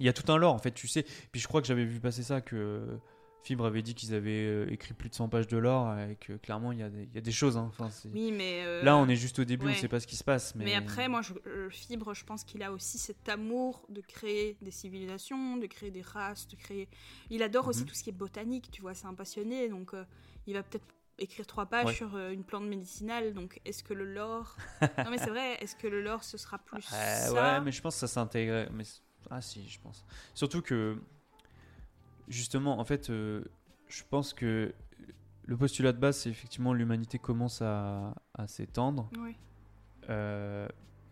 Il y a tout un lore en fait, tu sais. Puis je crois que j'avais vu passer ça que Fibre avait dit qu'ils avaient euh, écrit plus de 100 pages de lore et que clairement il y a des, il y a des choses. hein. Enfin, Oui, mais euh, Là, on est juste au début, on ouais. sait pas ce qui se passe. Mais, Mais après, moi, je, euh, Fibre, je pense qu'il a aussi cet amour de créer des civilisations, de créer des races, de créer. Il adore aussi Mhm. tout ce qui est botanique, tu vois, c'est un passionné, donc euh, il va peut-être écrire trois pages Ouais. sur une plante médicinale. Donc, est-ce que le lore. non, mais c'est vrai, est-ce que le lore, ce sera plus ça ouais, mais je pense que ça s'intègre. Mais ah si, je pense. Surtout que justement, en fait, euh, je pense que le postulat de base, c'est effectivement l'humanité commence à, à s'étendre Oui, Euh,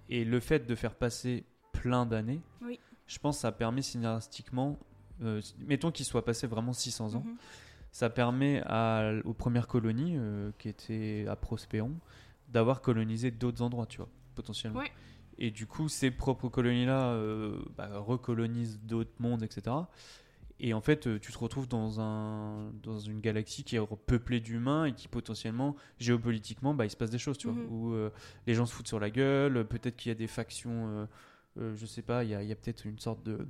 et le fait de faire passer plein d'années, Oui. je pense que ça permet scénaristiquement, euh, mettons qu'il soit passé vraiment 600 ans, Mhm. ça permet à, aux premières colonies, euh, qui étaient à Prospéon, d'avoir colonisé d'autres endroits, tu vois, potentiellement. Et du coup, ces propres colonies-là bah, recolonisent d'autres mondes, etc. Et en fait, euh, tu te retrouves dans, un, dans une galaxie qui est peuplée d'humains et qui potentiellement, géopolitiquement, bah, il se passe des choses, tu vois, Mhm. où euh, les gens se foutent sur la gueule, peut-être qu'il y a des factions, euh, euh, je sais pas, il y a, y a peut-être une sorte de...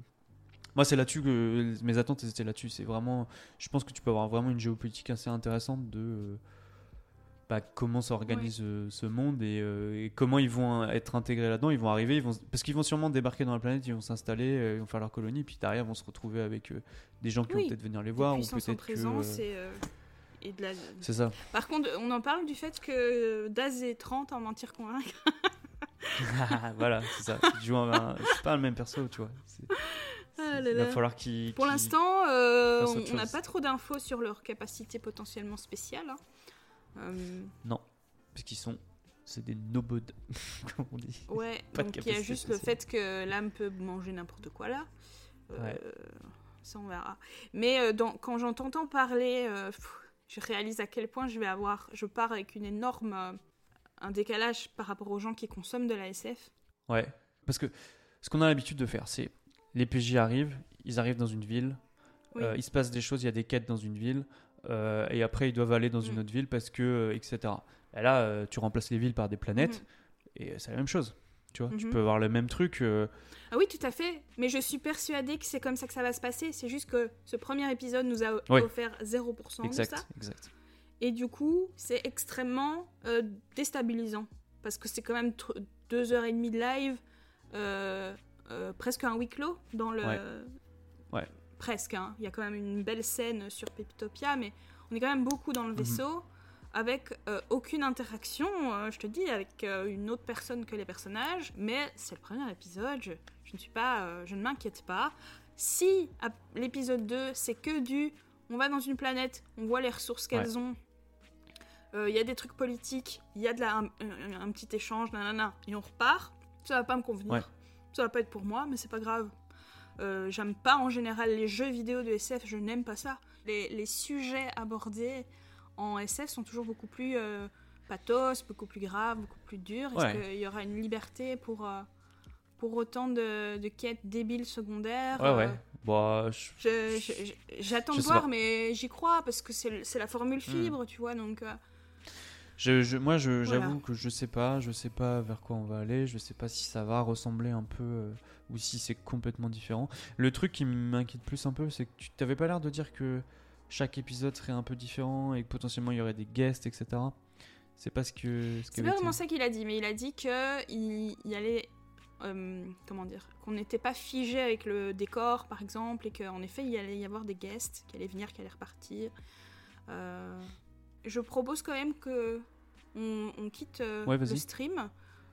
Moi, c'est là-dessus que mes attentes étaient là-dessus. C'est vraiment, je pense que tu peux avoir vraiment une géopolitique assez intéressante de euh, bah, comment s'organise euh, ce monde et, euh, et comment ils vont euh, être intégrés là-dedans. Ils vont arriver, ils vont, parce qu'ils vont sûrement débarquer dans la planète, ils vont s'installer, ils vont faire leur colonie, puis derrière, ils vont se retrouver avec euh, des gens qui Oui. vont peut-être venir les voir ou peut-être que. présence et, et de la... C'est ça. Par contre, on en parle du fait que Daz est 30 en mentir convaincre. voilà, c'est ça. Tu joues un- c'est pas le même perso, tu vois. Ah là il va falloir qu'il. Pour l'instant, euh, on n'a pas trop d'infos sur leur capacité potentiellement spéciale. hein. Euh, Parce qu'ils sont. C'est des nobodes, comme on dit. ouais, Pas donc il y a juste le fait que l'âme peut manger n'importe quoi là. Euh, Ouais. Ça, on verra. Mais euh, dans- quand j'en t'entends parler, euh, pff, je réalise à quel point je vais avoir. Je pars avec une énorme. euh, un décalage par rapport aux gens qui consomment de la SF. Ouais. Parce que ce qu'on a l'habitude de faire, c'est les PJ arrivent, ils arrivent dans une ville, Oui. il se passe des choses, il y a des quêtes dans une ville, euh, et après ils doivent aller dans une Mm. autre ville parce que, euh, etc. Et là, euh, tu remplaces les villes par des planètes, Mhm. et c'est la même chose. Tu vois, tu Mhm. peux avoir le même truc. Ah oui, tout à fait. Mais je suis persuadée que c'est comme ça que ça va se passer. C'est juste que ce premier épisode nous a Oui. offert 0% de exact, ça. exact. Et du coup, c'est extrêmement euh, déstabilisant. Parce que c'est quand même deux heures et demie de live, euh, euh, presque un huis clos dans le. Ouais. Ouais. Presque. hein. Il y a quand même une belle scène sur Peptopia, mais on est quand même beaucoup dans le Mhm. vaisseau. Avec euh, aucune interaction, euh, je te dis, avec euh, une autre personne que les personnages. Mais c'est le premier épisode, je, je ne suis pas, je ne m'inquiète pas. Si à l'épisode 2, c'est que du on va dans une planète, on voit les ressources qu'elles ont, il y a des trucs politiques, il y a de la, un, un- un petit échange, nanana, et on repart, ça va pas me convenir. Ouais. Ça va pas être pour moi, mais c'est pas grave. Euh, J'aime pas en général les jeux vidéo de SF, je n'aime pas ça. Les, les sujets abordés en SF sont toujours beaucoup plus euh, pathos, beaucoup plus graves, beaucoup plus durs. Est-ce Ouais. qu'il y aura une liberté pour, euh, pour autant de, de quêtes débiles secondaires Ouais, ouais. Je- J'attends de voir. Hmm. mais j'y crois parce que c'est la formule fibre, tu vois. Donc, Je, je- moi, Voilà. j'avoue que je sais pas, je sais pas vers quoi on va aller, je sais pas si ça va ressembler un peu euh, ou si c'est complètement différent. Le truc qui m'inquiète plus un peu, c'est que tu t'avais pas l'air de dire que chaque épisode serait un peu différent et que potentiellement il y aurait des guests, etc. C'est pas ce que. ce c'est pas vraiment ça qu'il a dit, mais il a dit que il, il allait. euh, comment dire Qu'on n'était pas figé avec le décor, par exemple, et qu'en effet, il allait y avoir des guests qui allaient venir, qui allaient repartir. Euh, je propose quand même que on, on quitte euh, Ouais, le stream.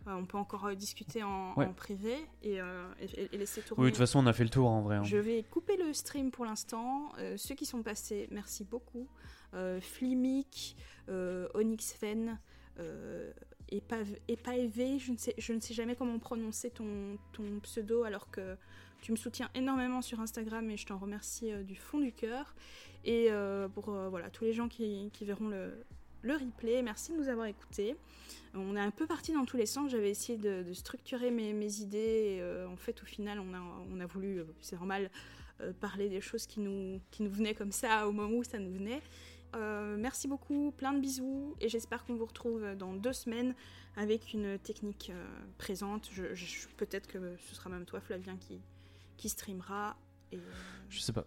Euh, on peut encore euh, discuter en, Ouais. en privé et, et- et laisser tourner. Oui, de toute façon, on a fait le tour en vrai. hein. Je vais couper le stream pour l'instant. Ceux qui sont passés, merci beaucoup. Flimic, Onyx Fen, Epave- Epaeve, je ne, sais, je ne sais jamais comment prononcer ton, ton pseudo alors que tu me soutiens énormément sur Instagram et je t'en remercie euh, du fond du cœur. Et euh, pour euh, voilà, tous les gens qui, verront le, replay, merci de nous avoir écoutés. On est un peu parti dans tous les sens. J'avais essayé de, structurer mes, idées. Et, en fait, au final, on a, on a voulu, c'est normal, parler des choses qui nous, qui nous venaient comme ça au moment où ça nous venait. Merci beaucoup, plein de bisous et j'espère qu'on vous retrouve dans deux semaines avec une technique présente. Peut-être que ce sera même toi, Flavien, qui, qui streamera. Et, euh, Je sais pas,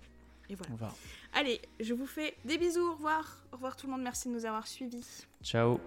et voilà. on. Allez, je vous fais des bisous, au revoir. Au revoir tout le monde, merci de nous avoir suivis. Ciao.